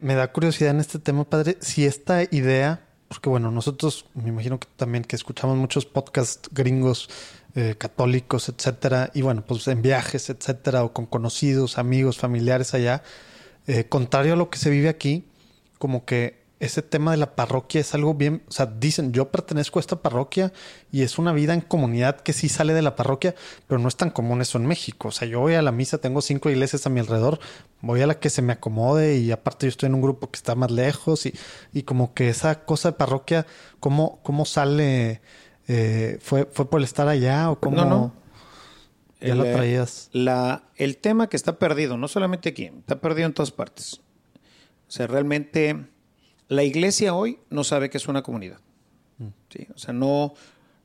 Me da curiosidad en este tema, padre, si esta idea, porque bueno, nosotros me imagino que también que escuchamos muchos podcasts gringos, eh, católicos, etcétera, y bueno, pues en viajes, etcétera, o con conocidos, amigos, familiares allá, eh, contrario a lo que se vive aquí, como que ese tema de la parroquia es algo bien, o sea, dicen, yo pertenezco a esta parroquia y es una vida en comunidad que sí sale de la parroquia, pero no es tan común eso en México. O sea, yo voy a la misa, tengo cinco iglesias a mi alrededor, voy a la que se me acomode y aparte yo estoy en un grupo que está más lejos y, y como que esa cosa de parroquia, ¿cómo, cómo sale? Eh, ¿fue, ¿Fue por el estar allá o cómo? No, no. Ya El, lo eh, traías. La, el tema que está perdido, no solamente aquí, está perdido en todas partes. O sea, realmente la iglesia hoy no sabe que es una comunidad. ¿sí? O sea, no,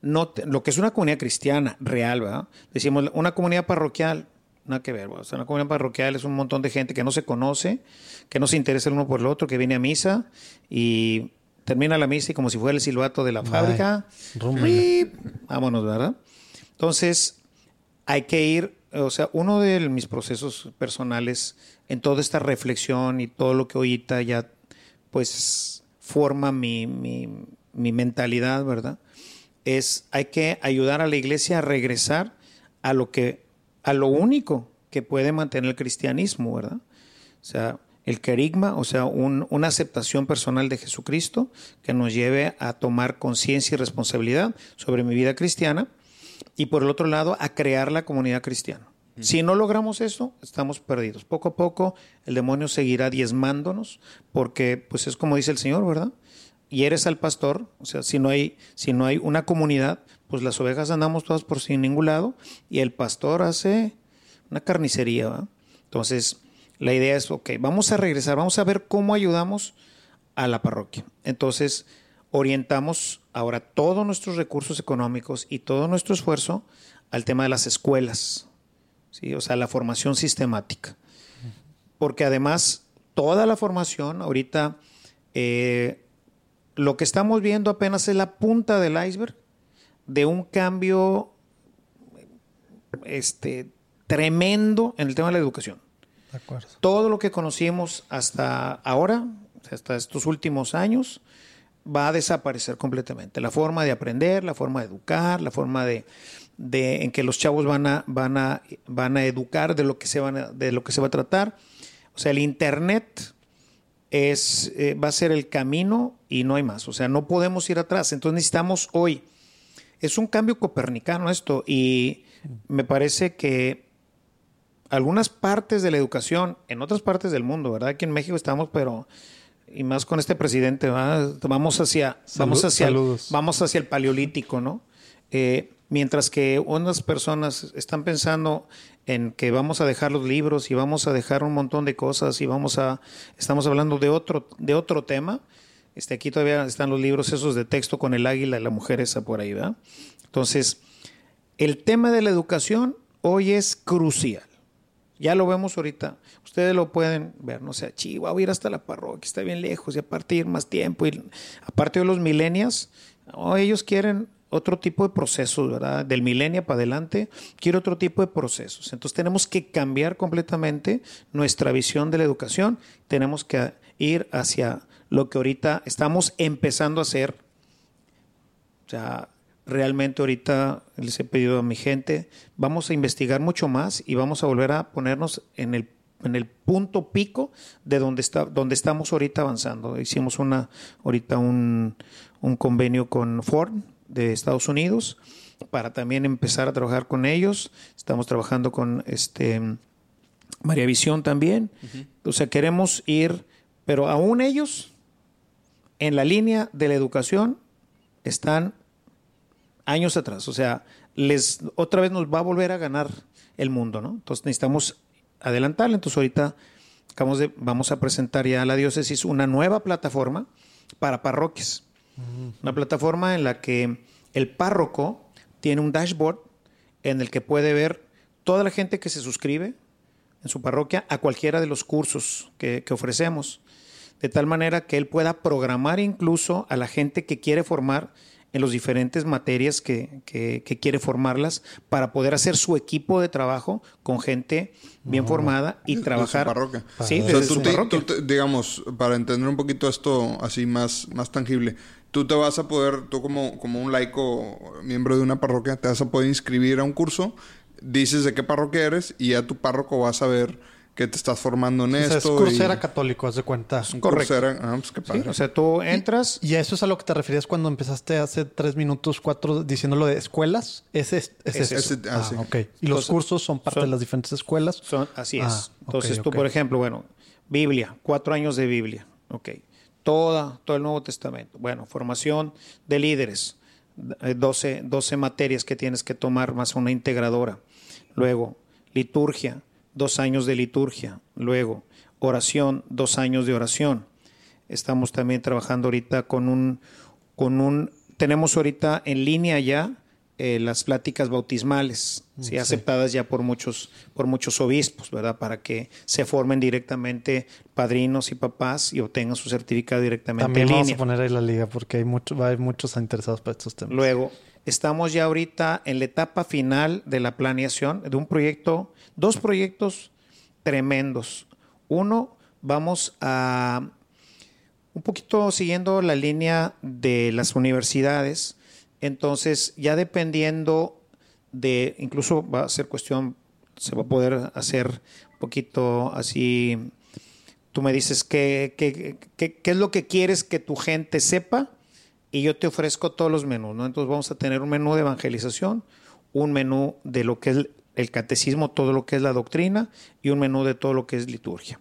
no te- lo que es una comunidad cristiana real, ¿verdad? Decimos, una comunidad parroquial, nada que ver. ¿verdad? O sea, una comunidad parroquial es un montón de gente que no se conoce, que no se interesa el uno por el otro, que viene a misa y termina la misa y como si fuera el silbato de la fábrica. ¡pip! Vámonos, ¿verdad? Entonces, hay que ir, o sea, uno de mis procesos personales en toda esta reflexión y todo lo que ahorita ya, pues, forma mi, mi, mentalidad, ¿verdad? Es, hay que ayudar a la iglesia a regresar a lo que, a lo único que puede mantener el cristianismo, ¿verdad? O sea, el querigma, o sea, un- una aceptación personal de Jesucristo que nos lleve a tomar conciencia y responsabilidad sobre mi vida cristiana y por el otro lado a crear la comunidad cristiana. Si no logramos eso, estamos perdidos. Poco a poco el demonio seguirá diezmándonos porque, pues es como dice el Señor, ¿verdad? hieres al pastor, o sea, si no hay, si no hay una comunidad, pues las ovejas andamos todas por sin ningún lado y el pastor hace una carnicería. ¿va? Entonces, la idea es, ok, vamos a regresar, vamos a ver cómo ayudamos a la parroquia. Entonces, orientamos ahora todos nuestros recursos económicos y todo nuestro esfuerzo al tema de las escuelas, ¿sí? o sea, la formación sistemática. Porque además, toda la formación, ahorita, eh, lo que estamos viendo apenas es la punta del iceberg de un cambio este, tremendo en el tema de la educación. De acuerdo. Todo lo que conocimos hasta ahora, hasta estos últimos años, va a desaparecer completamente. La forma de aprender, la forma de educar, la forma de, de en que los chavos van a, van a, van a educar de lo que se van a- de lo que se va a tratar. O sea, el internet es, eh, va a ser el camino y no hay más. O sea, no podemos ir atrás. Entonces necesitamos hoy. Es un cambio copernicano esto y me parece que algunas partes de la educación, en otras partes del mundo, ¿verdad? Aquí en México estamos, pero y más con este presidente, ¿verdad? vamos hacia, vamos hacia, el, vamos hacia el paleolítico, ¿no? Eh, mientras que unas personas están pensando en que vamos a dejar los libros y vamos a dejar un montón de cosas y vamos a, estamos hablando de otro, de otro tema. Este, aquí todavía están los libros esos de texto con el águila y la mujer esa por ahí, ¿verdad? Entonces, el tema de la educación hoy es crucial. Ya lo vemos ahorita. Ustedes lo pueden ver, no sé, Chihuahua, ir hasta la parroquia, está bien lejos, y aparte ir más tiempo. Y aparte de los millennials, oh, ellos quieren otro tipo de procesos, ¿verdad? Del milenio para adelante, quiere otro tipo de procesos. Entonces tenemos que cambiar completamente nuestra visión de la educación. Tenemos que ir hacia lo que ahorita estamos empezando a hacer. O sea, realmente ahorita les he pedido a mi gente, vamos a investigar mucho más y vamos a volver a ponernos en el, en el punto pico de donde, está, donde estamos ahorita avanzando. Hicimos una, ahorita un, un convenio con Ford de Estados Unidos para también empezar a trabajar con ellos. Estamos trabajando con este María Visión también. O sea, queremos ir, pero aún ellos en la línea de la educación están años atrás. O sea, les otra vez nos va a volver a ganar el mundo, ¿no? Entonces necesitamos adelantarle. Entonces ahorita acabamos de, vamos a presentar ya a la diócesis una nueva plataforma para parroquias. Una plataforma en la que el párroco tiene un dashboard en el que puede ver toda la gente que se suscribe en su parroquia a cualquiera de los cursos que, que ofrecemos. De tal manera que él pueda programar incluso a la gente que quiere formar en las diferentes materias que, que- que quiere formarlas para poder hacer su equipo de trabajo con gente bien formada y De su trabajar. parroquia. Sí, O sea, desde tú su te- parroquia. tú te- digamos, para entender un poquito esto así más, más tangible, tú te vas a poder, tú como, como un laico, miembro de una parroquia, te vas a poder inscribir a un curso, dices de qué parroquia eres y ya tu párroco va a saber que te estás formando en O sea, es esto. Coursera y- católico, haz de cuenta. Correcto. Ah, pues qué Sí, padre. o sea, tú entras. Y a eso es a lo que te referías cuando empezaste hace tres minutos, cuatro, diciendo lo de escuelas. Ese es, es Es eso. ese, ah, ah, sí. ok. Y los cursos son parte son- de las diferentes escuelas. Son, así es. Ah, Entonces tú, por ejemplo, bueno, Biblia, cuatro años de Biblia, ok. Toda, todo el Nuevo Testamento. Bueno, formación de líderes, eh, 12, 12 materias que tienes que tomar más una integradora. Luego, liturgia, dos años de liturgia. Luego, oración, dos años de oración. Estamos también trabajando ahorita con un, con un, tenemos ahorita en línea ya eh, las pláticas bautismales, ¿sí? aceptadas ya por muchos, por muchos obispos, ¿verdad? Para que se formen directamente padrinos y papás y obtengan su certificado directamente También en vamos a poner ahí la liga porque hay, mucho, va a haber muchos interesados para estos temas. Luego, estamos ya ahorita en la etapa final de la planeación de un proyecto, dos proyectos tremendos. Uno, vamos a un poquito siguiendo la línea de las universidades. Entonces, ya dependiendo de, incluso va a ser cuestión, se va a poder hacer un poquito así. Tú me dices qué, qué, qué- qué es lo que quieres que tu gente sepa y yo te ofrezco todos los menús, ¿no? Entonces vamos a tener un menú de evangelización, un menú de lo que es el catecismo, todo lo que es la doctrina y un menú de todo lo que es liturgia.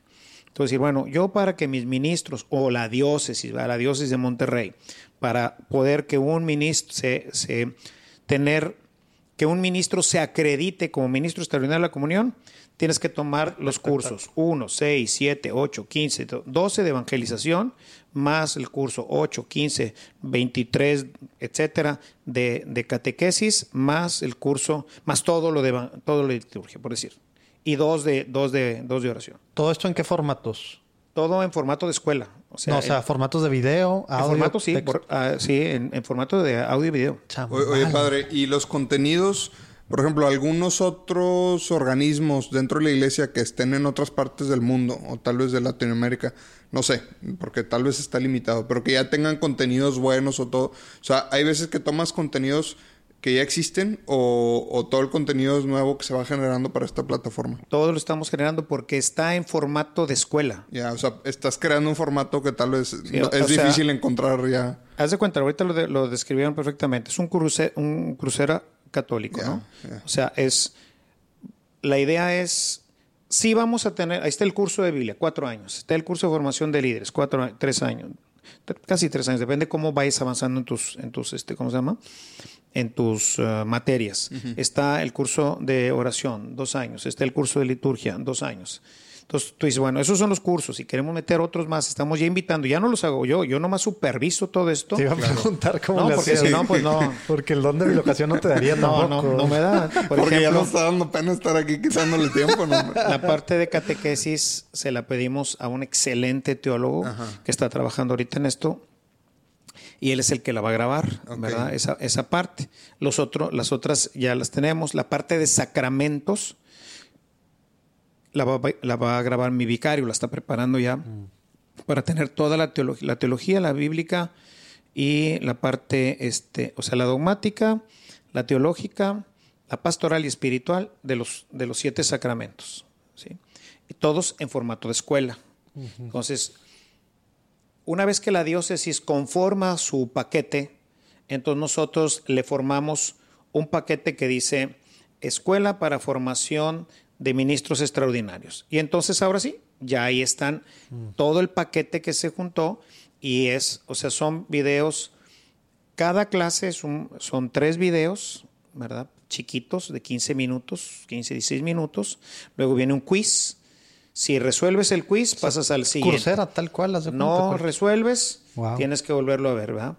Entonces, bueno, yo para que mis ministros o la diócesis, la diócesis de Monterrey, para poder que un ministro se, se tener que un ministro se acredite como ministro extraordinario de la comunión, tienes que tomar los cursos 1, 6, 7, 8, 15, 12 de evangelización, más el curso 8, 15, 23, etcétera, de, de catequesis, más el curso, más todo lo de, todo lo de liturgia, por decir. Y dos de, dos de, dos de oración. ¿Todo esto en qué formatos? Todo en formato de escuela. O sea, no, o sea, en- formatos de video, en, audio, formato, sí, por- ah, sí en, en formato de audio y video. Oye, padre, y los contenidos, por ejemplo, algunos otros organismos dentro de la iglesia que estén en otras partes del mundo o tal vez de Latinoamérica, no sé, porque tal vez está limitado, pero que ya tengan contenidos buenos o todo. O sea, hay veces que tomas contenidos que ya existen o, o todo el contenido es nuevo que se va generando para esta plataforma. Todo lo estamos generando porque está en formato de escuela. Ya, o sea, estás creando un formato que tal vez no- es sea- difícil encontrar ya. Haz de cuenta, ahorita lo, de- lo describieron perfectamente. Es un, cruce, un crucero católico, Ya, ¿no? ya. O sea, es. La idea es. Sí, vamos a tener. Ahí está el curso de Biblia, cuatro años. Está el curso de formación de líderes, cuatro, tres años. Casi tres años. Depende cómo vayas avanzando en tus, en tus este, ¿cómo se llama? En tus eh, materias. Está el curso de oración, dos años. Está el curso de liturgia, dos años. Entonces tú dices, bueno, esos son los cursos y queremos meter otros más. Estamos ya invitando. Ya no los hago yo. Yo nomás superviso todo esto. Te iba a preguntar cómo No, le porque hacías. si no, pues no. *laughs* Porque el don de bilocación no te daría No, tampoco. no, no me da. Por porque ya nos está dando pena estar aquí quitándole tiempo, ¿no? la parte de catequesis se la pedimos a un excelente teólogo que está trabajando ahorita en esto y él es el que la va a grabar. ¿verdad? Esa, esa parte. Los otro, las otras ya las tenemos. La parte de sacramentos la va, la va a grabar mi vicario, la está preparando ya para tener toda la teología, la teología, la bíblica y la parte, este, o sea, la dogmática, la teológica, la pastoral y espiritual de los, de los siete sacramentos. ¿sí? Y todos en formato de escuela. Entonces, una vez que la diócesis conforma su paquete, entonces nosotros le formamos un paquete que dice Escuela para Formación de Ministros Extraordinarios. Y entonces ahora sí, ya ahí están todo el paquete que se juntó y es, o sea, son videos, cada clase es un- son tres videos, ¿verdad? Chiquitos de 15 minutos, 15, 16 minutos. Luego viene un quiz. Si resuelves el quiz, pasas al siguiente. Tal cual. cuenta, No resuelves, Wow. tienes que volverlo a ver, ¿verdad?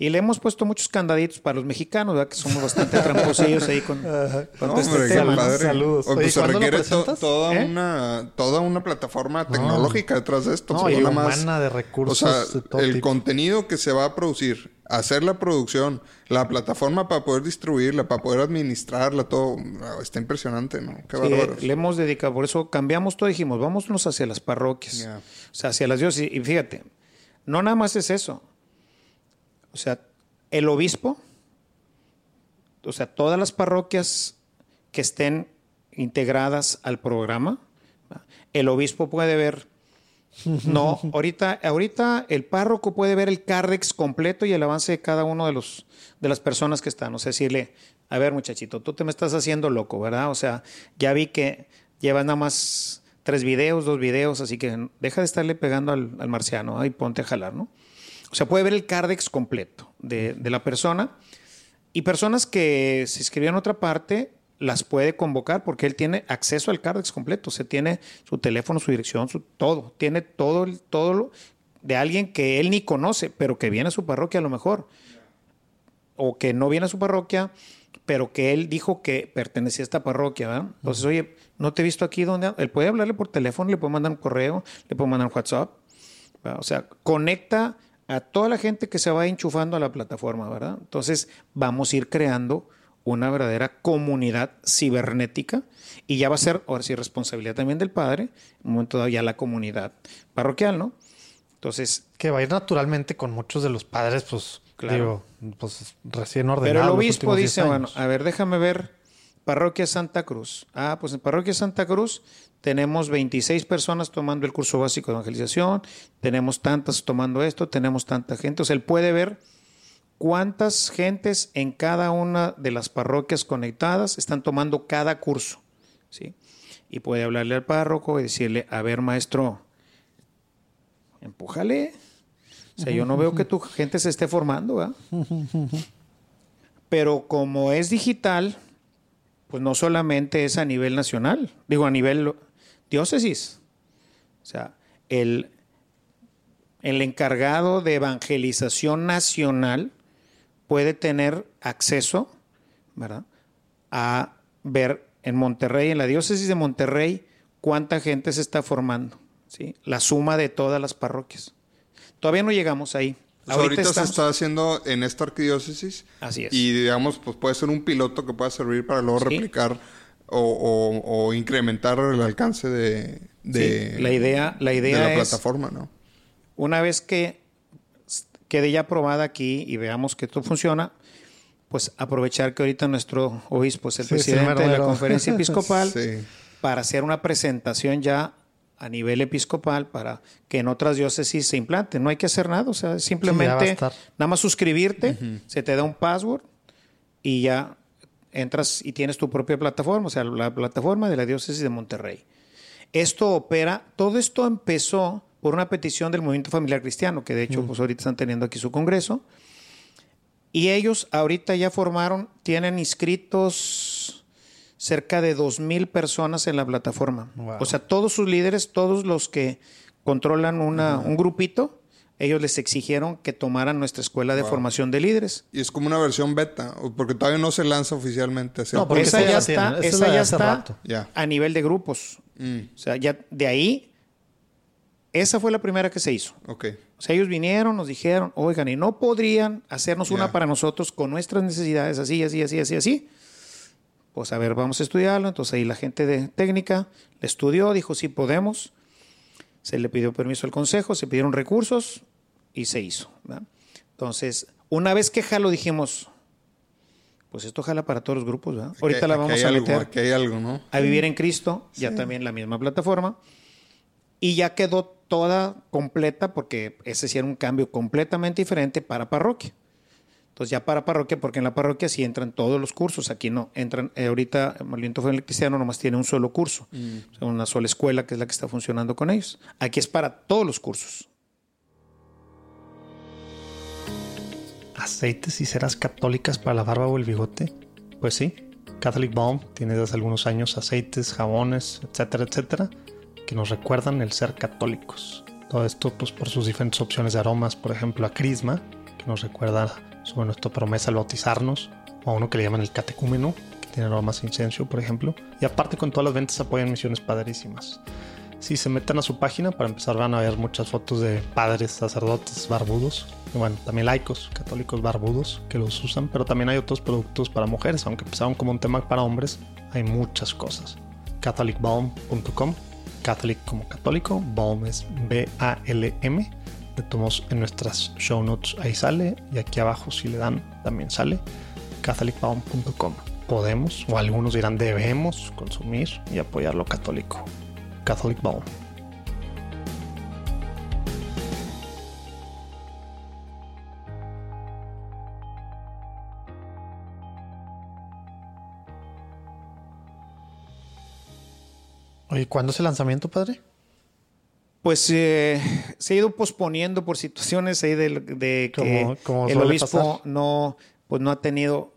Y le hemos puesto muchos candaditos para los mexicanos, ¿verdad? Que somos bastante *laughs* tramposillos ahí con, con No, este hombre, qué tema. ¿no? padre. Saludos. Oye, Oye, se ¿cuándo lo requiere to- presentas? toda, ¿Eh? una, toda una plataforma tecnológica detrás de esto. No, y nada más- humana de recursos O sea, de todo el tipo. contenido que se va a producir, hacer la producción, la plataforma para poder distribuirla, para poder administrarla, todo. ah, Está impresionante, ¿no? Qué Sí, le hemos dedicado, por eso cambiamos todo, dijimos, vámonos hacia las parroquias, o sea, hacia las diócesis. Y fíjate, no nada más es eso. O sea, el obispo, o sea, todas las parroquias que estén integradas al programa, el obispo puede ver. *laughs* No, ahorita, ahorita el párroco puede ver el cárdex completo y el avance de cada uno de los de las personas que están. O sea, decirle, a ver, muchachito, tú te me estás haciendo loco, ¿verdad? O sea, ya vi que llevas nada más tres videos, dos videos, así que deja de estarle pegando al, al marciano ¿ah? y ponte a jalar, ¿no? O sea, puede ver el cárdex completo de, de la persona y personas que se inscribieron en otra parte las puede convocar porque él tiene acceso al cárdex completo. O sea, tiene su teléfono, su dirección, su todo. Tiene todo, todo lo de alguien que él ni conoce, pero que viene a su parroquia a lo mejor. O que no viene a su parroquia, pero que él dijo que pertenecía a esta parroquia. ¿verdad? Entonces, oye, no te he visto aquí. ¿dónde? Él puede hablarle por teléfono, le puede mandar un correo, le puede mandar un WhatsApp. ¿verdad? O sea, conecta a toda la gente que se va enchufando a la plataforma, ¿verdad? Entonces, vamos a ir creando una verdadera comunidad cibernética y ya va a ser, ahora sí, responsabilidad también del padre, en un momento dado ya la comunidad parroquial, ¿no? Entonces, Que va a ir naturalmente con muchos de los padres, pues, Claro. digo, pues recién ordenados. Pero el obispo dice, 10 bueno, a ver, déjame ver, parroquia Santa Cruz. Ah, pues en parroquia Santa Cruz tenemos 26 personas tomando el curso básico de evangelización, tenemos tantas tomando esto, tenemos tanta gente. O sea, él puede ver cuántas gentes en cada una de las parroquias conectadas están tomando cada curso, ¿sí? Y puede hablarle al párroco y decirle, a ver, maestro, empújale. O sea, yo no veo que tu gente se esté formando, ¿verdad? *laughs* Pero como es digital, pues no solamente es a nivel nacional, digo a nivel diócesis. O sea, el, el encargado de evangelización nacional puede tener acceso, ¿verdad? A ver en Monterrey, en la diócesis de Monterrey, cuánta gente se está formando, ¿sí? La suma de todas las parroquias. Todavía no llegamos ahí. Sea, ahorita, estamos- se está haciendo en esta arquidiócesis. Así es. Y digamos, pues puede ser un piloto que pueda servir para luego Sí. replicar o, o- o incrementar el alcance de, de, Sí, la idea- la de idea la es- plataforma, ¿no? Una vez que quede ya aprobada aquí y veamos que esto funciona, pues aprovechar que ahorita nuestro obispo es el Sí, presidente de la conferencia *laughs* episcopal Sí. para hacer una presentación ya a nivel episcopal para que en otras diócesis se implante. No hay que hacer nada, o sea, Sí, simplemente estar. nada más suscribirte, se te da un password y ya entras y tienes tu propia plataforma, o sea, la plataforma de la diócesis de Monterrey. Esto opera, todo esto empezó por una petición del movimiento familiar cristiano, que de hecho, pues ahorita están teniendo aquí su congreso. Y ellos ahorita ya formaron, tienen inscritos cerca de 2.000 personas en la plataforma. Wow. O sea, todos sus líderes, todos los que controlan una, un grupito, ellos les exigieron que tomaran nuestra escuela de formación de líderes. Y es como una versión beta, porque todavía no se lanza oficialmente. hacia No, porque esa ya está, esa ya está rato. A nivel de grupos. Mm, O sea, ya de ahí, esa fue la primera que se hizo. ok. O sea, ellos vinieron, nos dijeron, oigan, y no podrían hacernos una para nosotros con nuestras necesidades, así, así, así, así, así. Pues a ver, vamos a estudiarlo. Entonces ahí la gente de técnica le estudió, dijo, sí podemos. Se le pidió permiso al consejo, se pidieron recursos y se hizo. ¿verdad? Entonces, una vez que jalo, dijimos, pues esto jala para todos los grupos. ¿verdad? Ahorita la vamos hay a algo, meter Aquí hay algo, ¿no? a Vivir en Cristo, ya también la misma plataforma. Y ya quedó toda completa porque ese sí era un cambio completamente diferente para parroquia. Entonces ya para parroquia, porque en la parroquia sí entran todos los cursos, aquí no. Entran, eh, ahorita Movimiento Familiar Cristiano nomás tiene un solo curso, o sea, una sola escuela que es la que está funcionando con ellos. Aquí es para todos los cursos. ¿Aceites y ceras católicas para la barba o el bigote? Pues sí. Catholic Balm tiene desde hace algunos años aceites, jabones, etcétera, etcétera, que nos recuerdan el ser católicos. Todo esto pues por sus diferentes opciones de aromas, por ejemplo a Crisma, que nos recuerda sobre nuestra promesa al bautizarnos, o a uno que le llaman el catecúmeno, que tiene aromas a incienso, por ejemplo. Y aparte con todas las ventas apoyan misiones padrísimas. Si se meten a su página, para empezar van a ver muchas fotos de padres, sacerdotes, barbudos. Y bueno, también laicos, católicos barbudos que los usan, pero también hay otros productos para mujeres, aunque empezaron como un tema para hombres, hay muchas cosas. catholicbalm.com, catholic como católico, balm es B-A-L-M. Le tomamos en nuestras show notes, ahí sale, y aquí abajo si le dan también sale, catholicbalm.com. Podemos, o algunos dirán debemos consumir y apoyar lo católico. Catholic Balm. Oye, ¿cuándo es el lanzamiento, padre? Pues eh, se ha ido posponiendo por situaciones ahí de, de que Como- como el obispo pasar. no, pues no ha tenido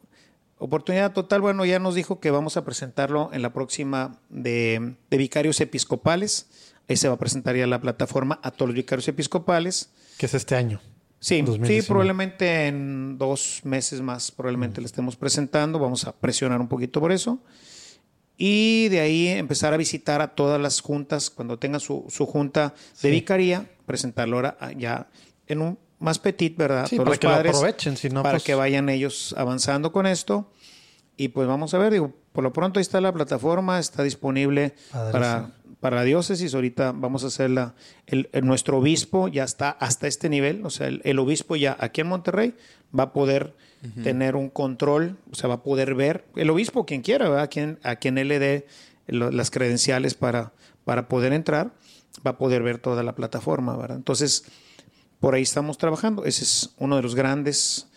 oportunidad total. Bueno, ya nos dijo que vamos a presentarlo en la próxima de, de vicarios episcopales. Ahí se va a presentar ya la plataforma a todos los vicarios episcopales. Que es este año. Sí, sí, 2019. probablemente en dos meses más probablemente le estemos presentando. Vamos a presionar un poquito por eso. Y de ahí empezar a visitar a todas las juntas, cuando tengan su, su junta de Sí. vicaría, presentarlo ahora a- ya en un más petit, ¿verdad? Sí, Todos para los que lo padres, aprovechen, si no, para pues- que vayan ellos avanzando con esto. Y pues vamos a ver, digo, por lo pronto ahí está la plataforma, está disponible para, para la diócesis. Ahorita vamos a hacer la, el, el- nuestro obispo ya está hasta este nivel, o sea, el, el obispo ya aquí en Monterrey va a poder tener un control, o sea, va a poder ver, el obispo quien quiera, ¿verdad? A quien, a quien él le dé lo- las credenciales para, para poder entrar, va a poder ver toda la plataforma, ¿verdad? Entonces, por ahí estamos trabajando. Ese es uno de los grandes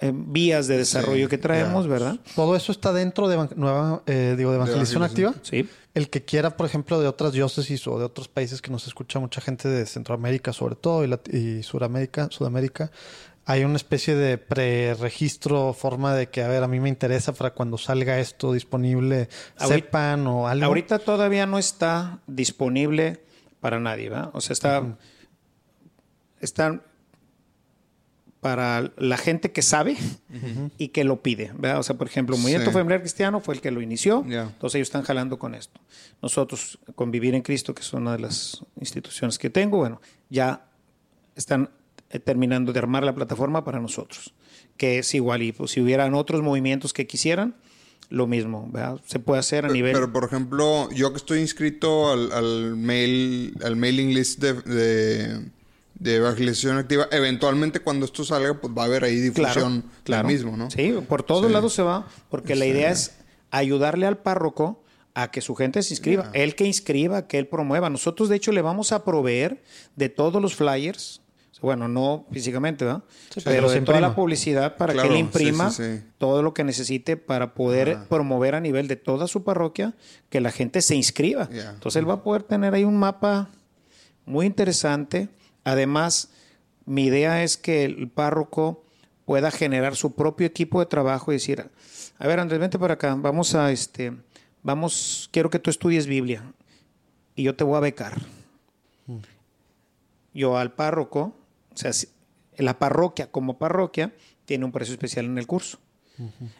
eh, vías de desarrollo que traemos, ¿verdad? Todo eso está dentro de, nueva, eh, digo, de evangelización activa. Sí. El que quiera, por ejemplo, de otras diócesis o de otros países que nos escucha mucha gente de Centroamérica, sobre todo, y, y Suramérica, Sudamérica, hay una especie de preregistro, forma de que, a ver, a mí me interesa para cuando salga esto disponible, Ahorita- sepan o algo. Ahorita todavía no está disponible para nadie, ¿verdad? O sea, está, está para la gente que sabe y que lo pide, ¿verdad? O sea, por ejemplo, el Movimiento Sí. Familiar Cristiano fue el que lo inició, entonces ellos están jalando con esto. Nosotros, con Vivir en Cristo, que es una de las instituciones que tengo, bueno, ya están terminando de armar la plataforma para nosotros, que es igual, y pues, si hubieran otros movimientos que quisieran, lo mismo, ¿verdad? Se puede hacer a Pero, nivel... pero, por ejemplo, yo que estoy inscrito al, al mail, al mailing list de, de, de evangelización activa, eventualmente cuando esto salga, pues va a haber ahí difusión del mismo, ¿no? Sí, por todos Sí. lados se va, porque la idea es ayudarle al párroco a que su gente se inscriba, él que inscriba, que él promueva. Nosotros, de hecho, le vamos a proveer de todos los flyers, bueno, no físicamente, ¿verdad? Sí, pero pero de toda la publicidad para Claro, que él imprima sí, sí. todo lo que necesite para poder promover a nivel de toda su parroquia que la gente se inscriba. Entonces él va a poder tener ahí un mapa muy interesante. Además, mi idea es que el párroco pueda generar su propio equipo de trabajo y decir, a ver, Andrés, vente para acá, vamos a este, vamos, quiero que tú estudies Biblia y yo te voy a becar. Yo al párroco, o sea, la parroquia como parroquia tiene un precio especial en el curso.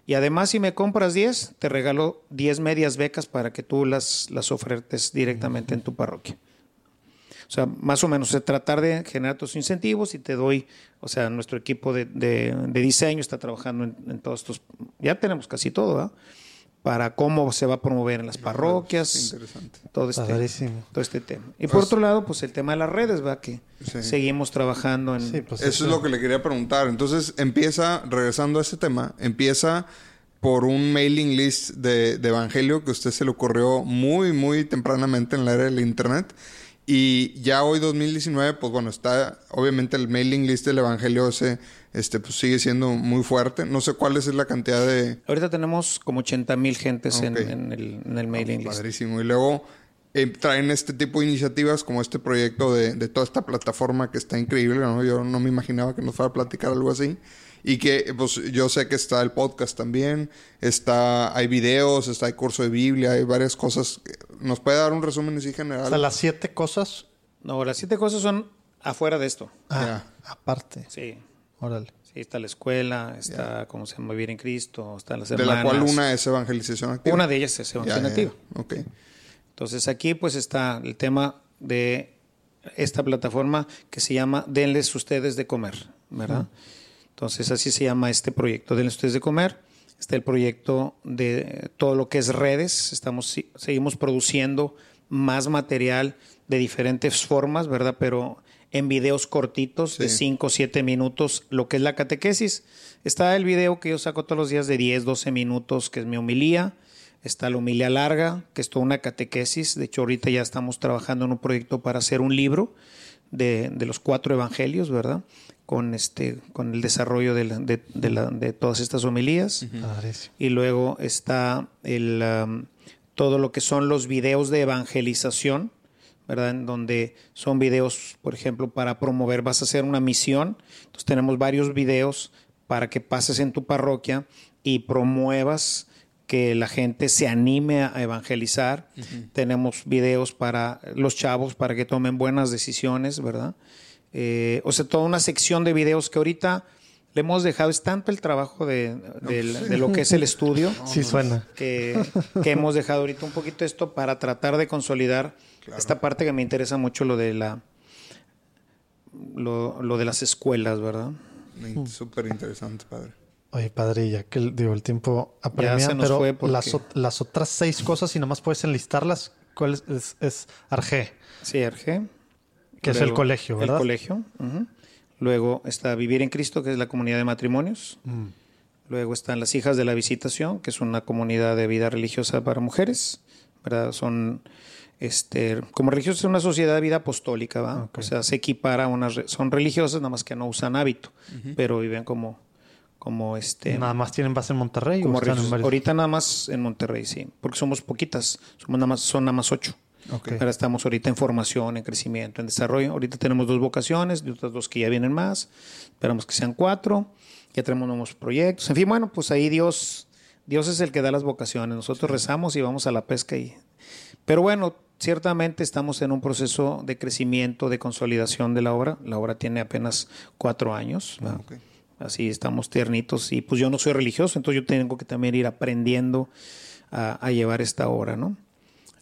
Y además, si me compras 10, te regalo 10 medias becas para que tú las, las ofertes directamente en tu parroquia. O sea, más o menos, o sea, tratar de generar tus incentivos y te doy, o sea, nuestro equipo de, de- de diseño está trabajando en, en todos estos, ya tenemos casi todo, ¿verdad? Para cómo se va a promover en las parroquias, Interesante. todo este, Padrísimo. todo este tema. Y por otro lado, pues el tema de las redes, ¿va? Que Sí. seguimos trabajando en... Sí, pues Eso es lo que le quería preguntar. Entonces empieza, regresando a ese tema, empieza por un mailing list de, de Evangelio que a usted se le ocurrió muy, muy tempranamente en la era del Internet. Y ya hoy, 2019, pues bueno, está obviamente el mailing list del Evangelio ese, este, pues sigue siendo muy fuerte. No sé cuál es la cantidad de... Ahorita tenemos como 80 mil gentes en, Ok. en el, en el mailing list. Padrísimo. Y luego eh, traen este tipo de iniciativas como este proyecto de, de toda esta plataforma que está increíble, ¿no? Yo no me imaginaba que nos fuera a platicar algo así. Y que, pues, yo sé que está el podcast también, está, hay videos, está el curso de Biblia, hay varias cosas. ¿Nos puede dar un resumen así general? O sea, las siete cosas. No, las siete cosas son afuera de esto. Ah, aparte. Sí. Órale. Sí, está la escuela, está cómo se llama Vivir en Cristo, están las de hermanas. la cual una es evangelización activa. Una de ellas es evangelización activa. Ok. Entonces aquí pues está el tema de esta plataforma que se llama Denles ustedes de comer, ¿verdad? Entonces así se llama este proyecto, Denles ustedes de comer. Está el proyecto de todo lo que es redes, estamos seguimos produciendo más material de diferentes formas, ¿verdad? Pero en videos cortitos de Sí. 5 o 7 minutos, lo que es la catequesis. Está el video que yo saco todos los días de 10, 12 minutos, que es mi homilía. Está la humilía larga, que es toda una catequesis. De hecho, ahorita ya estamos trabajando en un proyecto para hacer un libro de, de los cuatro evangelios, ¿verdad? Con, este, con el desarrollo de, la- de- de la- de todas estas homilías. Y luego está el, um, todo lo que son los videos de evangelización, ¿verdad? En donde son videos, por ejemplo, para promover, vas a hacer una misión. Entonces tenemos varios videos para que pases en tu parroquia y promuevas que la gente se anime a evangelizar. Tenemos videos para los chavos para que tomen buenas decisiones, ¿verdad? Eh, o sea, toda una sección de videos que ahorita le hemos dejado. Es tanto el trabajo de, de lo que es el estudio *laughs* Sí suena. que, que hemos dejado ahorita un poquito esto para tratar de consolidar esta parte que me interesa mucho, lo de la lo, lo de las escuelas, ¿verdad? Súper interesante, padre. Oye, padre, ya que el, digo, el tiempo apremia, se nos pero fue porque- las, las otras seis cosas, si nomás puedes enlistarlas, ¿cuál es? Es, es Arge, Sí, Arge. que es el colegio, ¿verdad? El colegio. Luego está Vivir en Cristo, que es la comunidad de matrimonios. Mm. Luego están las Hijas de la Visitación, que es una comunidad de vida religiosa para mujeres. ¿verdad? Son, este, como religiosas, es una sociedad de vida apostólica, ¿va? O sea, se equipara a unas, son religiosas, nada más que no usan hábito, pero viven como, como este... Nada más tienen base en Monterrey. como o están en varios- Ahorita nada más en Monterrey, sí, porque somos poquitas, somos nada más, son nada más ocho. Ok. Ahora estamos ahorita en formación, en crecimiento, en desarrollo. Ahorita tenemos dos vocaciones, y otras dos que ya vienen más. Esperamos que sean cuatro. Ya tenemos nuevos proyectos. En fin, bueno, pues ahí Dios, Dios es el que da las vocaciones. Nosotros rezamos y vamos a la pesca. Y... Pero bueno, ciertamente estamos en un proceso de crecimiento, de consolidación de la obra. La obra tiene apenas cuatro años. Así estamos tiernitos. Y pues yo no soy religioso, entonces yo tengo que también ir aprendiendo a, a llevar esta obra, ¿no?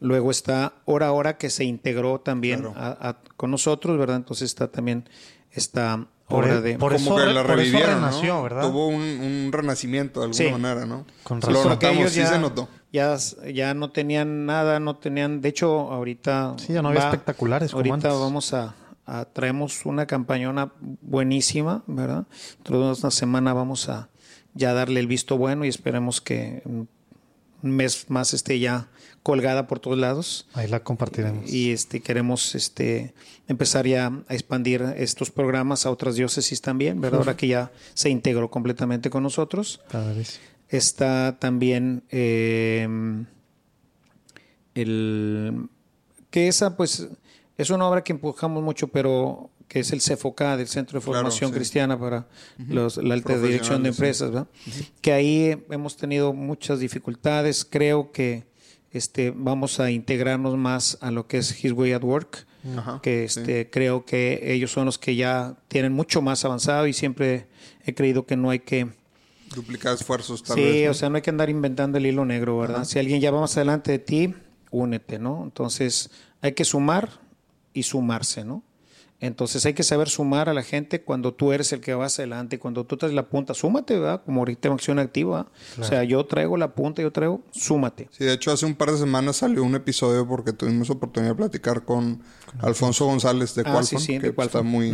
Luego está Hora Hora que se integró también Claro. a- a- con nosotros, ¿verdad? Entonces está también esta Por obra e- de... por Como eso que la por eso revivieron, ¿no? renació, ¿verdad? Tuvo un, un renacimiento de alguna Sí. manera, ¿no? Con Lo razón. Notamos, sí se notó. Ya, ya no tenían nada, no tenían... De hecho, ahorita... Sí, ya no había espectaculares como Ahorita antes. vamos a, a- Traemos una campañona buenísima, ¿verdad? Dentro de una semana vamos a ya darle el visto bueno y esperemos que un mes más esté ya colgada por todos lados. Ahí la compartiremos. y este queremos este empezar ya a expandir estos programas a otras diócesis también, ¿verdad? Ahora que ya se integró completamente con nosotros. Padrísimo. Está también eh, el que esa pues es una obra que empujamos mucho, pero que es el CEFOCA del Centro de Claro, Formación sí. Cristiana para los- la alta dirección de empresas. Que ahí hemos tenido muchas dificultades. Creo que este, vamos a integrarnos más a lo que es His Way at Work, que sí. este, creo que ellos son los que ya tienen mucho más avanzado y siempre he creído que no hay que Duplicar esfuerzos, tal sí, vez. ¿no? o sea, no hay que andar inventando el hilo negro, ¿verdad? Si alguien ya va más adelante de ti, únete, ¿no? Entonces, hay que sumar y sumarse, ¿no? Entonces, hay que saber sumar a la gente cuando tú eres el que vas adelante, cuando tú traes la punta, súmate, ¿verdad? Como ahorita en acción activa. O sea, yo traigo la punta, yo traigo, súmate. Sí, de hecho, hace un par de semanas salió un episodio porque tuvimos oportunidad de platicar con Alfonso González de Ah, Qualfon, sí, sí, que de está muy...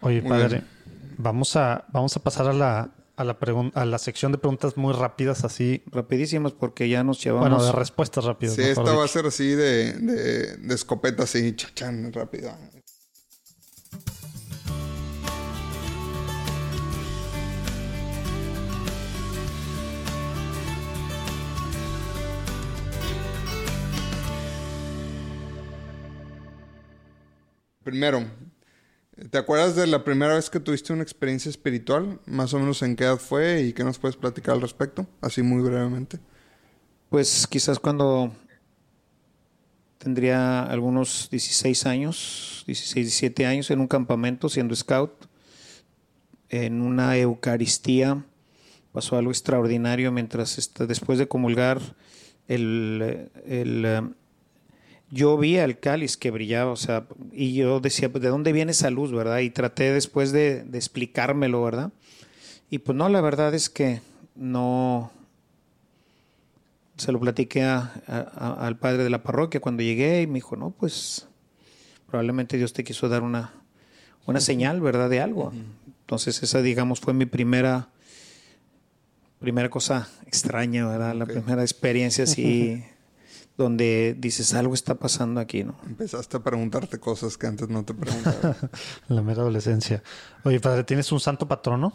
Oye, Muy padre, bien. vamos a, vamos a pasar a la, a la a la sección de preguntas muy rápidas, así. Rapidísimos porque ya nos llevamos. Bueno, de respuestas rápidas. Sí, esta va a ser así de, de, de escopeta, así, chachán, rápido. Primero, ¿te acuerdas de la primera vez que tuviste una experiencia espiritual? Más o menos en qué edad fue y qué nos puedes platicar al respecto, así muy brevemente. Pues quizás cuando tendría algunos 16 años, 16, 17 años, en un campamento siendo scout, en una Eucaristía, pasó algo extraordinario mientras después de comulgar, el, el, eh, yo vi el cáliz que brillaba, o sea, y yo decía, pues, ¿de dónde viene esa luz, verdad? Y traté después de, de explicármelo, ¿verdad? Y pues no, la verdad es que no, se lo platiqué a- a- al padre de la parroquia cuando llegué y me dijo, no, pues probablemente Dios te quiso dar una, una señal, ¿verdad? De algo. Entonces esa, digamos, fue mi primera, primera cosa extraña, ¿verdad? La primera experiencia así, *laughs* donde dices, algo está pasando aquí, ¿no? Empezaste a preguntarte cosas que antes no te preguntaba. *laughs* La mera adolescencia. Oye, padre, ¿tienes un santo patrono?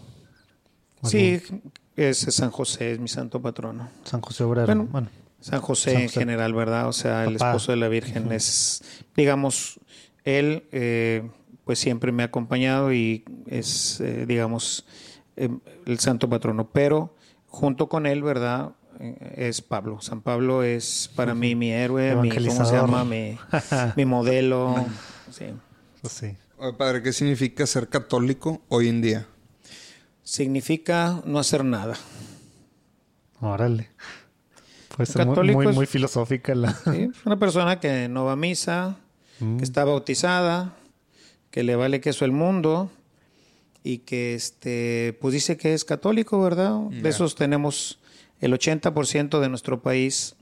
Sí, es San José, es mi santo patrono. San José Obrero. Bueno, Bueno, San José, San en José. general, ¿verdad? O sea, el Papá. esposo de la Virgen es, digamos, él, eh, pues siempre me ha acompañado y es, eh, digamos, eh, el santo patrono. Pero junto con él, ¿verdad? Es Pablo. San Pablo es para mí mi héroe, mi, ¿cómo se Evangelizador. llama? Mi, mi modelo. *laughs* Sí. pues sí. Oye, padre, ¿qué significa ser católico hoy en día? Significa no hacer nada. Órale. Puede ser muy, católico muy, es- muy filosófica la... ¿sí? Una persona que no va a misa, Mm. que está bautizada, que le vale queso el mundo y que este pues dice que es católico, ¿verdad? De esos tenemos el 80% de nuestro país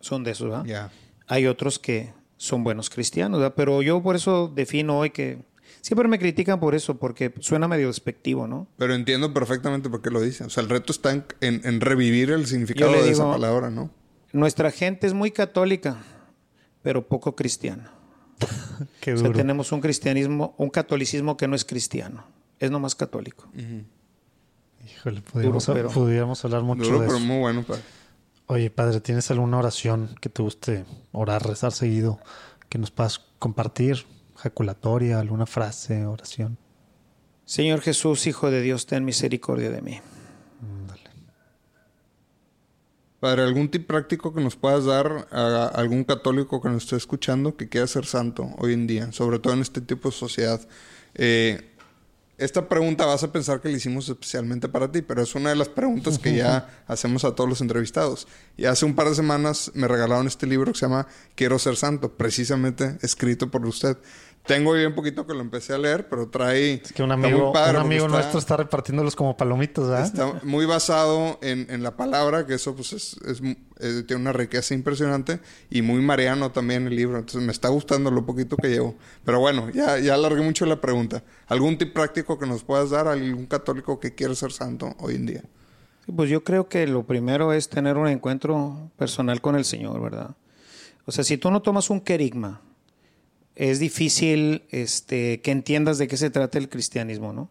son de esos, ¿verdad? Ya. Hay otros que son buenos cristianos, ¿verdad? Pero yo por eso defino hoy que siempre me critican por eso porque suena medio despectivo, ¿no? Pero entiendo perfectamente por qué lo dice. O sea, el reto está en, en- en revivir el significado de esa palabra, ¿no? Nuestra gente es muy católica, pero poco cristiana. *laughs* Qué O sea, tenemos un cristianismo, un catolicismo que no es cristiano, es nomás católico. Híjole, Duro, pero- pudiéramos hablar mucho Duro, de pero eso. muy bueno, padre. Oye, padre, ¿tienes alguna oración que te guste orar, rezar seguido, que nos puedas compartir? Jaculatoria, alguna frase, oración. Señor Jesús, Hijo de Dios, ten misericordia de mí. Dale. Padre, ¿algún tip práctico que nos puedas dar a algún católico que nos esté escuchando que quiera ser santo hoy en día, sobre todo en este tipo de sociedad? Eh, esta pregunta vas a pensar que la hicimos especialmente para ti, pero es una de las preguntas que ya *laughs* hacemos a todos los entrevistados. Y hace un par de semanas me regalaron este libro que se llama Quiero ser santo, precisamente escrito por usted. Tengo bien poquito que lo empecé a leer, pero trae... Es que un amigo, padre un amigo está- nuestro está repartiéndolos como palomitas, ¿verdad? Está muy basado en, en la palabra, que eso pues es, es tiene una riqueza impresionante y muy mariano también el libro. Entonces me está gustando lo poquito que llevo. Pero bueno, ya, ya alargué mucho la pregunta. ¿Algún tip práctico que nos puedas dar a algún católico que quiere ser santo hoy en día? Sí, Pues yo creo que lo primero es tener un encuentro personal con el Señor, ¿verdad? O sea, si tú no tomas un querigma, es difícil este, que entiendas de qué se trata el cristianismo, ¿no?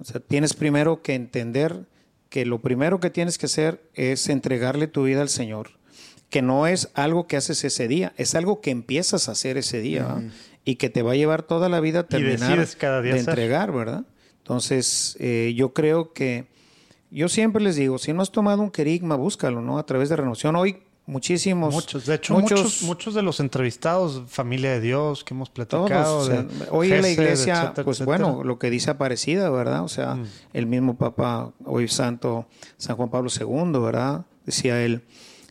O sea, tienes primero que entender que lo primero que tienes que hacer es entregarle tu vida al Señor, que no es algo que haces ese día, es algo que empiezas a hacer ese día y que te va a llevar toda la vida a terminar cada día de hacer. entregar, ¿verdad? Entonces, eh, yo creo que yo siempre les digo, si no has tomado un querigma, búscalo, ¿no? A través de renovación. Hoy muchísimos... Muchos, de hecho, muchos, muchos, de los entrevistados, familia de Dios, que hemos Todos, platicado. o sea, de hoy en la iglesia, etcétera, pues etcétera. bueno, lo que dice Aparecida, ¿verdad? O sea, Mm. el mismo Papa, hoy santo San Juan Pablo II, ¿verdad? Decía él,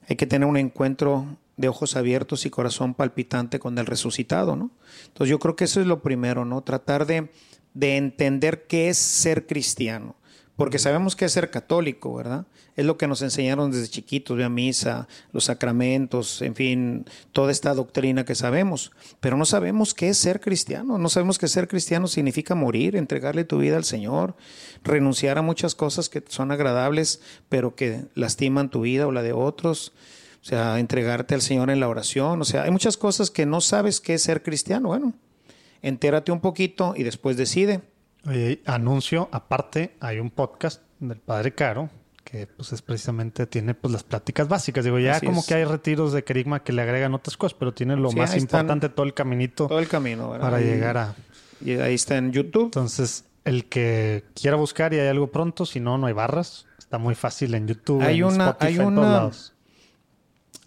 hay que tener un encuentro de ojos abiertos y corazón palpitante con el resucitado, ¿no? Entonces yo creo que eso es lo primero, ¿no? Tratar de, de entender qué es ser cristiano, porque sabemos que es ser católico, ¿verdad? Es lo que nos enseñaron desde chiquitos, a misa, los sacramentos, en fin, toda esta doctrina que sabemos, pero no sabemos qué es ser cristiano, no sabemos que ser cristiano significa morir, entregarle tu vida al Señor, renunciar a muchas cosas que son agradables, pero que lastiman tu vida o la de otros, o sea, entregarte al Señor en la oración, o sea, hay muchas cosas que no sabes qué es ser cristiano, bueno, entérate un poquito y después decide. Oye, anuncio, aparte, hay un podcast del Padre Caro que pues es precisamente tiene pues las pláticas básicas. Digo, ya Así como es. que hay retiros de querigma que le agregan otras cosas, pero tiene lo Sí, más están. importante, todo el caminito Todo el camino, ¿verdad? para Y- llegar a... Y ahí está en YouTube. Entonces, el que quiera buscar y hay algo pronto, si no, no hay barras. Está muy fácil en YouTube, Hay en una- Spotify, hay en todos una- lados.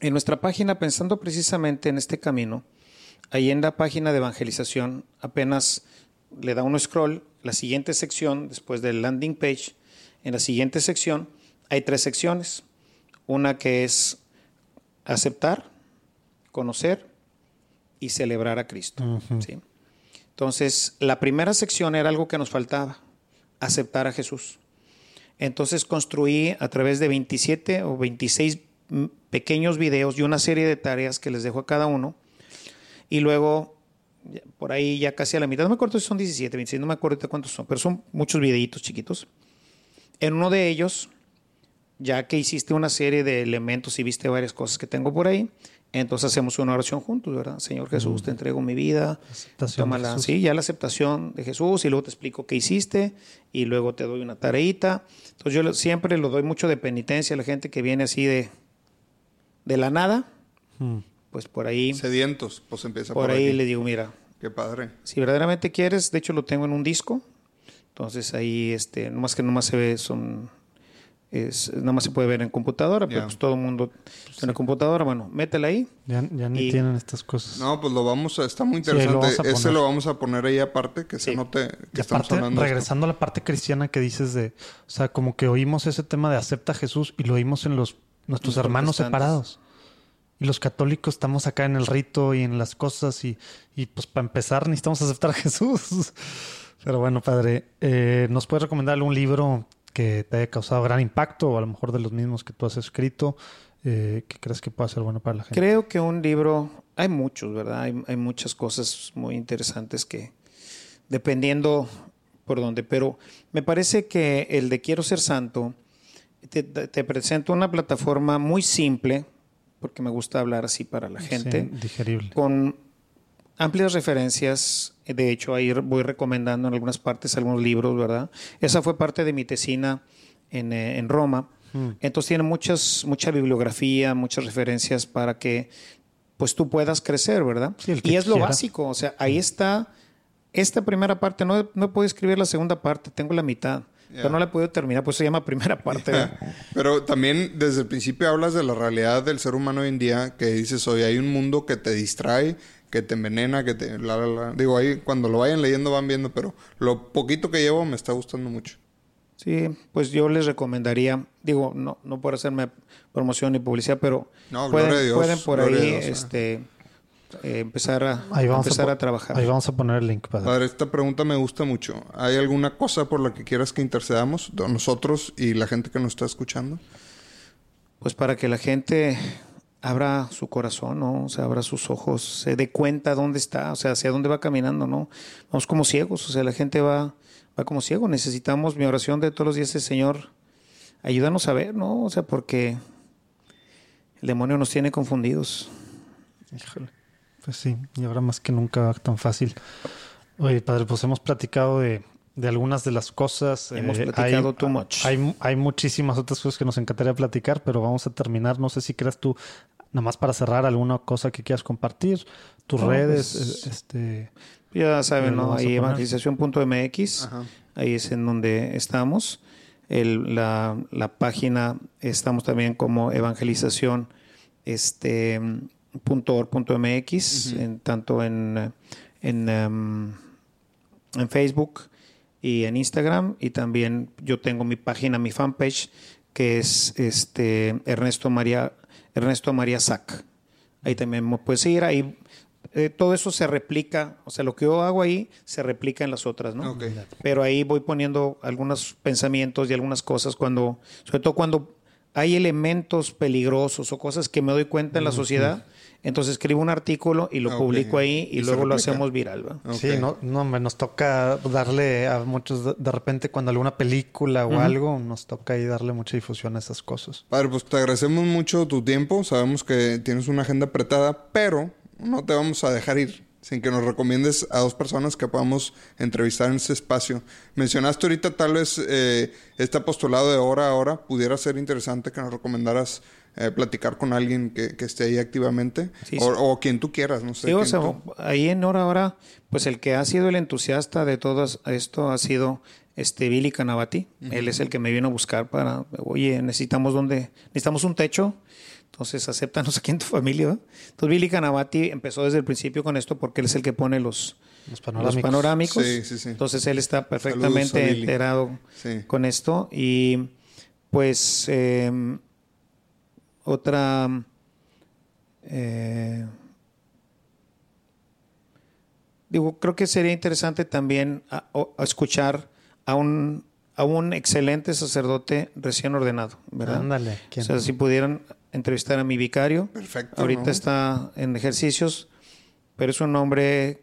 En nuestra página, pensando precisamente en este camino, ahí en la página de evangelización, apenas le da uno scroll, la siguiente sección, después del landing page, en la siguiente sección hay tres secciones. Una que es aceptar, conocer y celebrar a Cristo. ¿sí? Entonces, la primera sección era algo que nos faltaba, aceptar a Jesús. Entonces construí a través de 27 o 26 mm, pequeños videos y una serie de tareas que les dejo a cada uno. Y luego, por ahí ya casi a la mitad, no me acuerdo si son 17, 26, no me acuerdo cuántos son, pero son muchos videitos chiquitos. En uno de ellos, ya que hiciste una serie de elementos y viste varias cosas que tengo por ahí, entonces hacemos una oración juntos, ¿verdad? Señor Jesús, te entrego mi vida. Tómala, Jesús. sí, ya la aceptación de Jesús y luego te explico qué hiciste y luego te doy una tareita. Entonces yo siempre lo doy mucho de penitencia a la gente que viene así de, de la nada, Mm. Pues por ahí, Sedientos, pues empieza por, por ahí aquí. le digo, mira, Qué padre. si verdaderamente quieres, de hecho lo tengo en un disco, entonces ahí, este, nomás que nomás se ve, son, es, nomás se puede ver en computadora, pero pues todo el mundo en la computadora, bueno, métela ahí. Ya, ya ni Y- tienen estas cosas. No, pues lo vamos a... Está muy Sí, ahí lo interesante. Ese lo vamos a poner ahí aparte, que se Sí. note que Y estamos aparte, hablando regresando a la parte cristiana que dices de, o sea, como que oímos ese tema de acepta a Jesús y lo oímos en los nuestros Los hermanos separados. Y los católicos estamos acá en el rito y en las cosas y, y pues para empezar necesitamos *laughs* aceptar a Jesús. Pero bueno, padre, eh, ¿nos puedes recomendar algún libro que te haya causado gran impacto o a lo mejor de los mismos que tú has escrito eh, que crees que pueda ser bueno para la gente? Creo que un libro, hay muchos, ¿verdad? Hay, muchas cosas muy interesantes que, dependiendo por dónde, pero me parece que el de Quiero ser santo, te, te presento una plataforma muy simple, porque me gusta hablar así para la gente, Sí, digerible. con amplias referencias. De hecho, ahí voy recomendando en algunas partes algunos libros, ¿verdad? Esa fue parte de mi tesina en, eh, en Roma. Mm. Entonces tiene muchas, mucha bibliografía, muchas referencias para que pues tú puedas crecer, ¿verdad? Sí, y es lo básico, o sea, ahí está esta primera parte, no, no podido escribir la segunda parte, tengo la mitad, pero no la he podido terminar, pues se llama primera parte. *laughs* Pero también desde el principio hablas de la realidad del ser humano hoy en día, que dices, hoy hay un mundo que te distrae, que te envenena, que te... la, la, la". Digo, ahí cuando lo vayan leyendo van viendo, pero lo poquito que llevo me está gustando mucho. Sí, pues yo les recomendaría, digo, no, no por hacerme promoción ni publicidad, pero No, pueden, Dios, pueden por ahí Dios, ah. este, eh, empezar, a, Ahí vamos, empezar a, trabajar. Ahí vamos a poner el link, padre. Padre, esta pregunta me gusta mucho. ¿Hay alguna cosa por la que quieras que intercedamos nosotros y la gente que nos está escuchando? Pues para que la gente abra su corazón, ¿no? O sea, abra sus ojos, se dé cuenta dónde está, o sea, hacia dónde va caminando, ¿no? Vamos como ciegos, o sea, la gente va, va como ciego. Necesitamos mi oración de todos los días, es, Señor, ayúdanos a ver, ¿no? O sea, porque el demonio nos tiene confundidos. Híjole. Pues sí, y ahora más que nunca tan fácil. Oye, padre, pues hemos platicado de, de algunas de las cosas. Hemos eh, platicado hay, too much. Hay, hay muchísimas otras cosas que nos encantaría platicar, pero vamos a terminar. No sé si creas tú, nada más para cerrar, alguna cosa que quieras compartir. Tus No, redes, pues, eh, este... Ya saben, ¿no? Ahí evangelización.mx, Ajá. ahí es en donde estamos. El- la, la página, estamos también como evangelización este, punto org punto MX, en, tanto en, en, em, en Facebook y en Instagram. Y también yo tengo mi página, mi fanpage, que es este Ernesto María, Ernesto María Sac. Ahí también me puedes seguir. Ahí eh, todo eso se replica, o sea, lo que yo hago ahí se replica en las otras, ¿no? Pero ahí voy poniendo algunos pensamientos y algunas cosas cuando, sobre todo cuando hay elementos peligrosos o cosas que me doy cuenta en la sociedad, entonces escribo un artículo y lo publico ahí y, luego lo hacemos viral. Sí, no, nos toca darle a muchos, de, de repente cuando alguna película o algo, nos toca ahí darle mucha difusión a esas cosas. Padre, pues te agradecemos mucho tu tiempo. Sabemos que tienes una agenda apretada, pero no te vamos a dejar ir sin que nos recomiendes a dos personas que podamos entrevistar en ese espacio. Mencionaste ahorita tal vez eh, este apostolado de hora a hora. Pudiera ser interesante que nos recomendaras eh, platicar con alguien que, que esté ahí activamente. Sí, o, sí. o quien tú quieras, no sé. Sí, o quien sea, tú- ahí en hora ahora, pues el que ha sido el entusiasta de todo esto ha sido este Billy Canavati. Él es el que me vino a buscar para, oye, necesitamos donde, necesitamos un techo. Entonces, acéptanos aquí en tu familia. ¿va? Entonces, Billy Canavati empezó desde el principio con esto porque él es el que pone los, Los los panorámicos. Sí, sí, sí. Entonces, él está perfectamente enterado Sí. con esto. Y pues, eh, otra. eh, digo, creo que sería interesante también a- o- a escuchar a un, a un excelente sacerdote recién ordenado, ¿verdad? Ándale, O sea, si pudieran entrevistar a mi vicario. Perfecto, Ahorita ¿no? está en ejercicios, pero es un hombre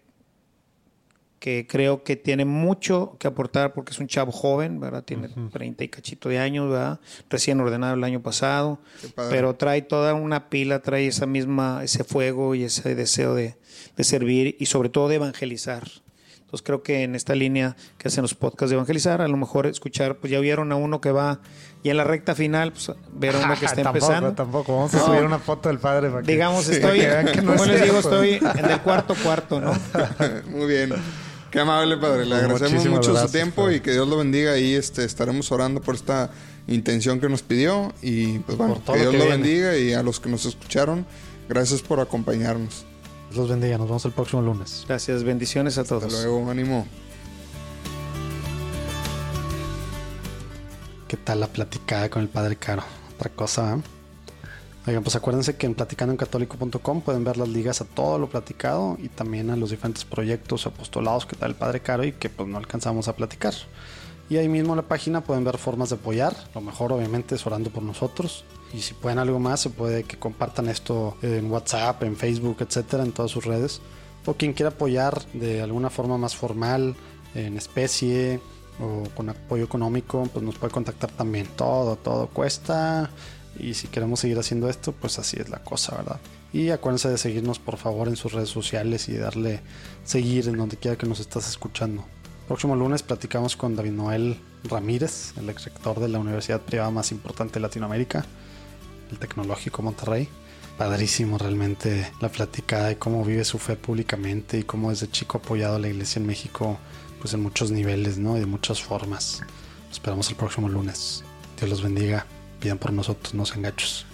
que creo que tiene mucho que aportar porque es un chavo joven, ¿verdad? Tiene 30 y cachito de años, ¿verdad? Recién ordenado el año pasado, pero trae toda una pila, trae esa misma, ese fuego y ese deseo de, de servir y sobre todo de evangelizar. Entonces creo que en esta línea que hacen los podcasts de evangelizar, a lo mejor escuchar, pues ya vieron a uno que va y en la recta final, pues ver a uno que *laughs* está tampoco, empezando. Tampoco, vamos a No. subir una foto del padre para que- Digamos, *laughs* estoy, que vean que no como es les digo, estoy en el cuarto cuarto, ¿no? *laughs* Muy bien. Qué amable, padre. Le agradecemos Muchísimas mucho gracias, su tiempo padre. y que Dios lo bendiga. Ahí este, estaremos orando por esta intención que nos pidió. Y pues bueno, que lo Dios que lo viene. bendiga. Y a los que nos escucharon, gracias por acompañarnos. Dios los bendiga. Nos vemos el próximo lunes. Gracias, bendiciones a todos. Hasta luego, ánimo. ¿Qué tal la platicada con el padre Caro? Otra cosa, ¿eh? Oigan, pues acuérdense que en platicandoencatólico.com pueden ver las ligas a todo lo platicado y también a los diferentes proyectos apostolados que da el padre Caro y que pues no alcanzamos a platicar. Y ahí mismo en la página pueden ver formas de apoyar. Lo mejor obviamente es orando por nosotros. Y si pueden algo más, se puede que compartan esto en WhatsApp, en Facebook, etcétera, en todas sus redes. O quien quiera apoyar de alguna forma más formal, en especie o con apoyo económico, pues nos puede contactar también. Todo, todo cuesta. Y si queremos seguir haciendo esto, pues así es la cosa, ¿verdad? Y acuérdense de seguirnos por favor en sus redes sociales y darle seguir en donde quiera que nos estás escuchando. Próximo lunes platicamos con David Noel Ramírez, el ex rector de la universidad privada más importante de Latinoamérica, Tecnológico Monterrey. Padrísimo realmente la platicada y cómo vive su fe públicamente y cómo desde chico ha apoyado a la iglesia en México pues en muchos niveles, ¿no? Y de muchas formas. Esperamos el próximo lunes. Dios los bendiga. Pidan por nosotros, no sean gachos.